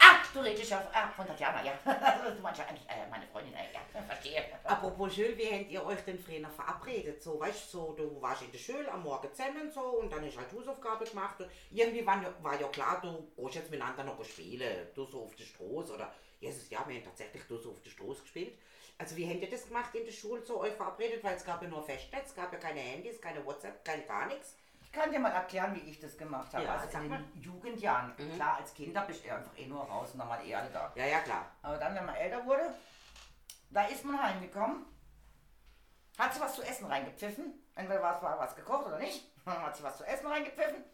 Speaker 2: ah, du redest ja ah, von Tatjana, ja. du meinst ja eigentlich äh, meine Freundin, äh, ja, verstehe.
Speaker 1: Apropos Schule, wie habt ihr euch denn früher verabredet? So, weißt du, so, du warst in der Schule am Morgen zusammen so und dann du halt Hausaufgaben gemacht. Und irgendwie war, ja- war ja klar, du gehst jetzt miteinander noch spielen. Du so auf der Straße oder, Jesus, ja, wir haben tatsächlich du so auf der Straße gespielt. Also wie habt ihr das gemacht in der Schule, so euch verabredet? Weil es gab ja nur Festnetz, es gab ja keine Handys, keine WhatsApp, kein gar nichts.
Speaker 2: Ich kann dir mal erklären, wie ich das gemacht habe.
Speaker 1: Ja,
Speaker 2: also in den Jugendjahren.
Speaker 1: Mhm.
Speaker 2: Klar, als Kinder bist du einfach eh nur raus und dann mal eh alle da.
Speaker 1: Ja, ja, klar.
Speaker 2: Aber dann, wenn man älter wurde, da ist man heimgekommen, hat sie was zu essen reingepfiffen. Entweder war es war was gekocht oder nicht. Dann hat sie was zu essen reingepfiffen.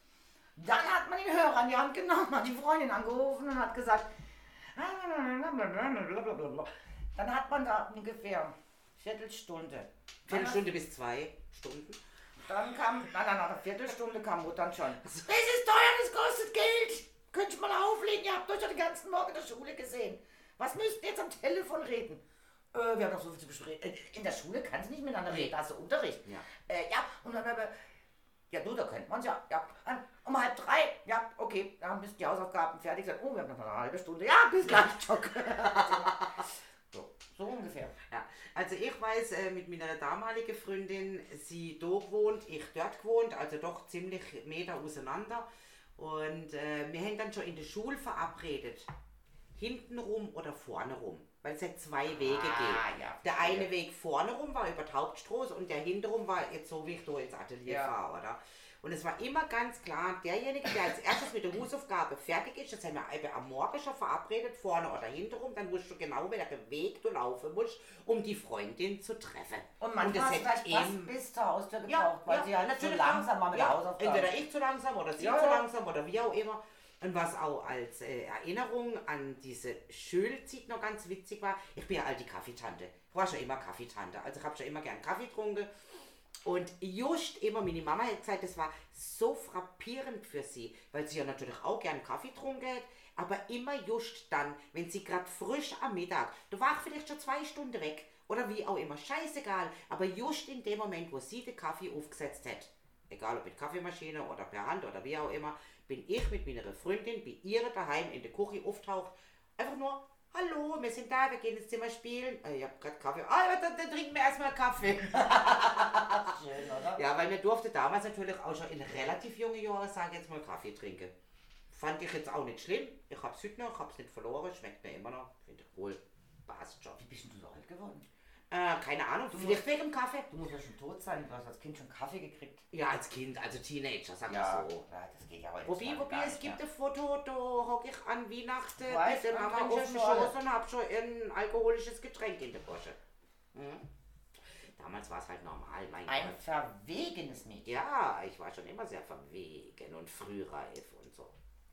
Speaker 2: Dann hat man den Hörer in die Hand genommen, hat die Freundin angerufen und hat gesagt, dann hat man da ungefähr Viertelstunde.
Speaker 1: Viertelstunde bis zwei Stunden.
Speaker 2: Dann kam, nein, nein, nach einer Viertelstunde kam Mutter dann schon. Es ist teuer, das kostet Geld. Könnt ihr mal auflegen, ihr habt euch ja den ganzen Morgen in der Schule gesehen. Was müsst ihr jetzt am Telefon reden? Äh, wir haben doch so viel zu besprechen. Äh, In der Schule kann sie nicht miteinander reden, da hast du Unterricht.
Speaker 1: Ja.
Speaker 2: Äh, ja, und dann aber, ja du, da könnte man ja, ja, äh, um halb drei, ja, okay, dann müssen die Hausaufgaben fertig sein. Oh, wir haben noch eine halbe Stunde, ja, bis gleich, Schock. so, ungefähr.
Speaker 1: Ja, Also ich weiß, äh, mit meiner damaligen Freundin, sie da gewohnt, ich dort gewohnt, also doch ziemlich Meter auseinander. Und äh, wir haben dann schon in der Schule verabredet, hintenrum oder vorne rum, weil es ja zwei Wege
Speaker 2: Ah,
Speaker 1: geht.
Speaker 2: ja,
Speaker 1: der eine Weg vorne rum war über die Hauptstraße und der hintenrum war jetzt so, wie ich da ins Atelier
Speaker 2: Ja.
Speaker 1: fahre, oder? Und es war immer ganz klar, derjenige, der als erstes mit der Hausaufgabe fertig ist, das haben wir eben am Morgen schon verabredet, vorne oder hintenrum, dann wusst du genau, welchen Weg du laufen musst, um die Freundin zu treffen.
Speaker 2: Und manchmal
Speaker 1: das
Speaker 2: hast du
Speaker 1: hätte
Speaker 2: fast
Speaker 1: im-
Speaker 2: bis zur Haustür
Speaker 1: ja,
Speaker 2: gebraucht, weil
Speaker 1: ja,
Speaker 2: sie halt
Speaker 1: natürlich,
Speaker 2: langsam war mit
Speaker 1: ja.
Speaker 2: der Hausaufgabe.
Speaker 1: Entweder ich zu langsam oder sie
Speaker 2: Ja,
Speaker 1: zu
Speaker 2: ja.
Speaker 1: langsam oder wie auch immer. Und was auch als äh, Erinnerung an diese Schulzeit noch ganz witzig war, ich bin ja alte Kaffeetante. Ich war schon immer Kaffeetante. Also ich habe schon immer gern Kaffee getrunken. Und just immer, meine Mama hat gesagt, das war so frappierend für sie, weil sie ja natürlich auch gern Kaffee getrunken hat, aber immer just dann, wenn sie gerade frisch am Mittag, du warst vielleicht schon zwei Stunden weg oder wie auch immer, scheißegal, aber just in dem Moment, wo sie den Kaffee aufgesetzt hat, egal ob mit Kaffeemaschine oder per Hand oder wie auch immer, bin ich mit meiner Freundin bei ihr daheim in der Küche auftaucht, einfach nur, hallo, wir sind da, wir gehen ins Zimmer spielen, äh, ich hab gerade Kaffee, ah, dann, dann trinken wir erstmal Kaffee.
Speaker 2: Schön, oder?
Speaker 1: Ja, weil mir durfte damals natürlich auch schon in relativ jungen Jahren, sage ich jetzt mal, Kaffee trinken. Fand ich jetzt auch nicht schlimm. Ich hab's heute noch, hab's nicht verloren, schmeckt mir immer noch. Finde ich wohl, passt schon.
Speaker 2: Wie bist denn du so alt geworden?
Speaker 1: Äh, keine Ahnung, vielleicht wegen Kaffee?
Speaker 2: Du musst ja schon tot sein, du hast als Kind schon Kaffee gekriegt.
Speaker 1: Ja, als Kind, also Teenager, sag
Speaker 2: Ja,
Speaker 1: ich so.
Speaker 2: ja das geht ja heute.
Speaker 1: Wobei, wobei, es gibt ein Foto, da hock ich an Weihnachten mit der Mama auf
Speaker 2: ja
Speaker 1: dem
Speaker 2: schon
Speaker 1: Schoß und hab schon ein alkoholisches Getränk in der Tasche. Mhm. Damals war es halt normal, mein
Speaker 2: Ein
Speaker 1: Gott.
Speaker 2: verwegenes Mädchen.
Speaker 1: Ja, ich war schon immer sehr verwegen und frühreif und so.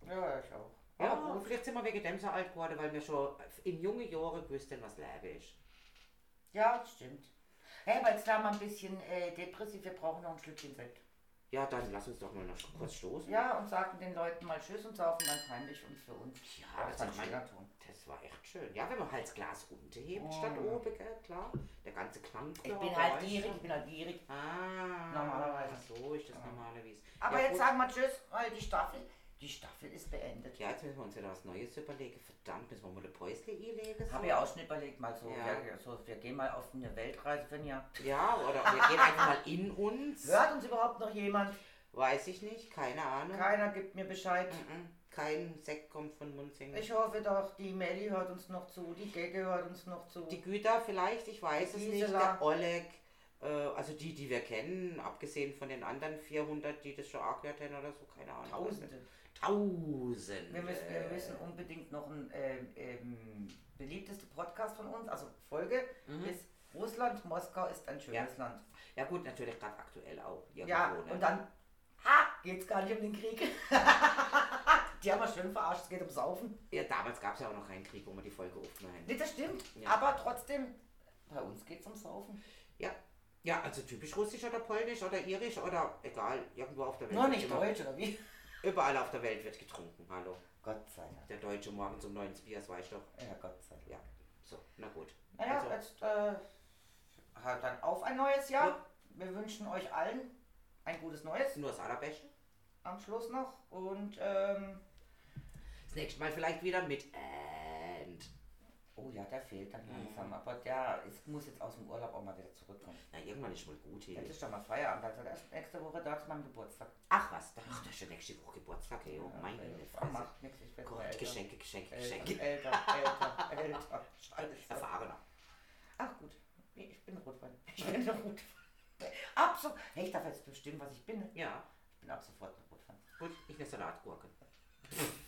Speaker 2: Ja, ich auch.
Speaker 1: Ja,
Speaker 2: Aber gut.
Speaker 1: vielleicht sind wir wegen dem so alt geworden, weil wir schon in jungen Jahren gewusst haben, was Leben ist.
Speaker 2: Ja, das stimmt. Hey, aber jetzt da mal ein bisschen äh, depressiv, wir brauchen noch ein Schlückchen Sekt.
Speaker 1: Ja, dann lass uns doch mal noch kurz stoßen.
Speaker 2: Ja, und sagen den Leuten mal Tschüss und saufen ganz heimlich und für uns.
Speaker 1: Ja,
Speaker 2: das jeder tun.
Speaker 1: das war echt schön. Ja, wenn man halt das Glas runterhebt
Speaker 2: Oh.
Speaker 1: statt oben, gell, klar. Der ganze Klang.
Speaker 2: Ich bin halt gierig, ich bin halt gierig.
Speaker 1: Ah,
Speaker 2: Normalerweise.
Speaker 1: So ist das normalerweise.
Speaker 2: Aber
Speaker 1: ja,
Speaker 2: jetzt
Speaker 1: gut.
Speaker 2: sagen wir Tschüss, weil die Staffel, die Staffel ist beendet.
Speaker 1: Ja, jetzt müssen wir uns wieder was Neues überlegen. Verdammt, müssen wir mal eine Päusle einlegen. So.
Speaker 2: Habe ich auch schon überlegt, mal so,
Speaker 1: Ja.
Speaker 2: wir, so, wir gehen mal auf eine Weltreise ein Jahr.
Speaker 1: Ja, oder wir gehen einfach mal in uns.
Speaker 2: Hört uns überhaupt noch jemand?
Speaker 1: Weiß ich nicht, keine Ahnung.
Speaker 2: Keiner gibt mir Bescheid.
Speaker 1: Mhm. Kein Sekt kommt von Munzing.
Speaker 2: Ich hoffe doch, die Melli hört uns noch zu, die Gegge hört uns noch zu.
Speaker 1: Die Güter vielleicht, ich weiß es nicht.
Speaker 2: Gisela.
Speaker 1: Der Oleg, äh, also die, die wir kennen, abgesehen von den anderen 400, die das schon angehört haben oder so, keine Ahnung.
Speaker 2: Tausende.
Speaker 1: Tausende.
Speaker 2: Wir müssen, wir müssen unbedingt noch ein ähm, ähm, beliebteste Podcast von uns, also Folge, ist Russland, Moskau ist ein schönes
Speaker 1: Ja.
Speaker 2: Land.
Speaker 1: Ja gut, natürlich gerade aktuell auch. Irgendwo,
Speaker 2: Ja,
Speaker 1: ne?
Speaker 2: und dann, ha, geht's gar nicht um den Krieg. die haben wir schön verarscht, es geht um Saufen.
Speaker 1: ja, damals gab es ja auch noch keinen Krieg, wo wir die Folge aufgenommen haben.
Speaker 2: Nee, das stimmt,
Speaker 1: Ja.
Speaker 2: aber trotzdem, bei uns geht's um Saufen.
Speaker 1: Ja. Ja, also typisch russisch oder polnisch oder irisch oder egal, irgendwo auf der Welt.
Speaker 2: Nur nicht
Speaker 1: immer-
Speaker 2: Deutsch, oder wie?
Speaker 1: Überall auf der Welt wird getrunken, hallo.
Speaker 2: Gott sei Dank.
Speaker 1: Der Deutsche morgens um 9 Biers, weißt du doch.
Speaker 2: Ja, Gott sei Dank.
Speaker 1: Ja, so, na gut.
Speaker 2: Naja,
Speaker 1: Also-
Speaker 2: jetzt äh, halt dann auf ein neues Jahr.
Speaker 1: Ja.
Speaker 2: Wir wünschen euch allen ein gutes Neues
Speaker 1: Nur das Allerbeste.
Speaker 2: am Schluss noch. Und ähm,
Speaker 1: Das nächste Mal vielleicht wieder mit And.
Speaker 2: Oh ja, der fehlt dann
Speaker 1: Mhm.
Speaker 2: langsam. Aber der ist, muss jetzt aus dem Urlaub auch mal wieder zurückkommen.
Speaker 1: Na, irgendwann ist mal gut hier.
Speaker 2: Jetzt ist doch mal Feierabend, also erst nächste Woche da ist mein Geburtstag.
Speaker 1: Ach was, da ist ja schon nächste Woche Geburtstag, ey. Oh, meine
Speaker 2: äh,
Speaker 1: Fresse.
Speaker 2: macht nichts, ich werde
Speaker 1: Gott,
Speaker 2: älter.
Speaker 1: Geschenke, Geschenke,
Speaker 2: Älter,
Speaker 1: Geschenke.
Speaker 2: älter, älter, älter. Scheiße.
Speaker 1: Erfahrener.
Speaker 2: Ach gut, ich bin Rotwein. Ich bin Rotwein. Ab so, hey, ich darf jetzt bestimmen, was ich bin.
Speaker 1: Ja,
Speaker 2: Ich bin ab sofort eine Rotwein.
Speaker 1: gut, ich eine Salatgurke.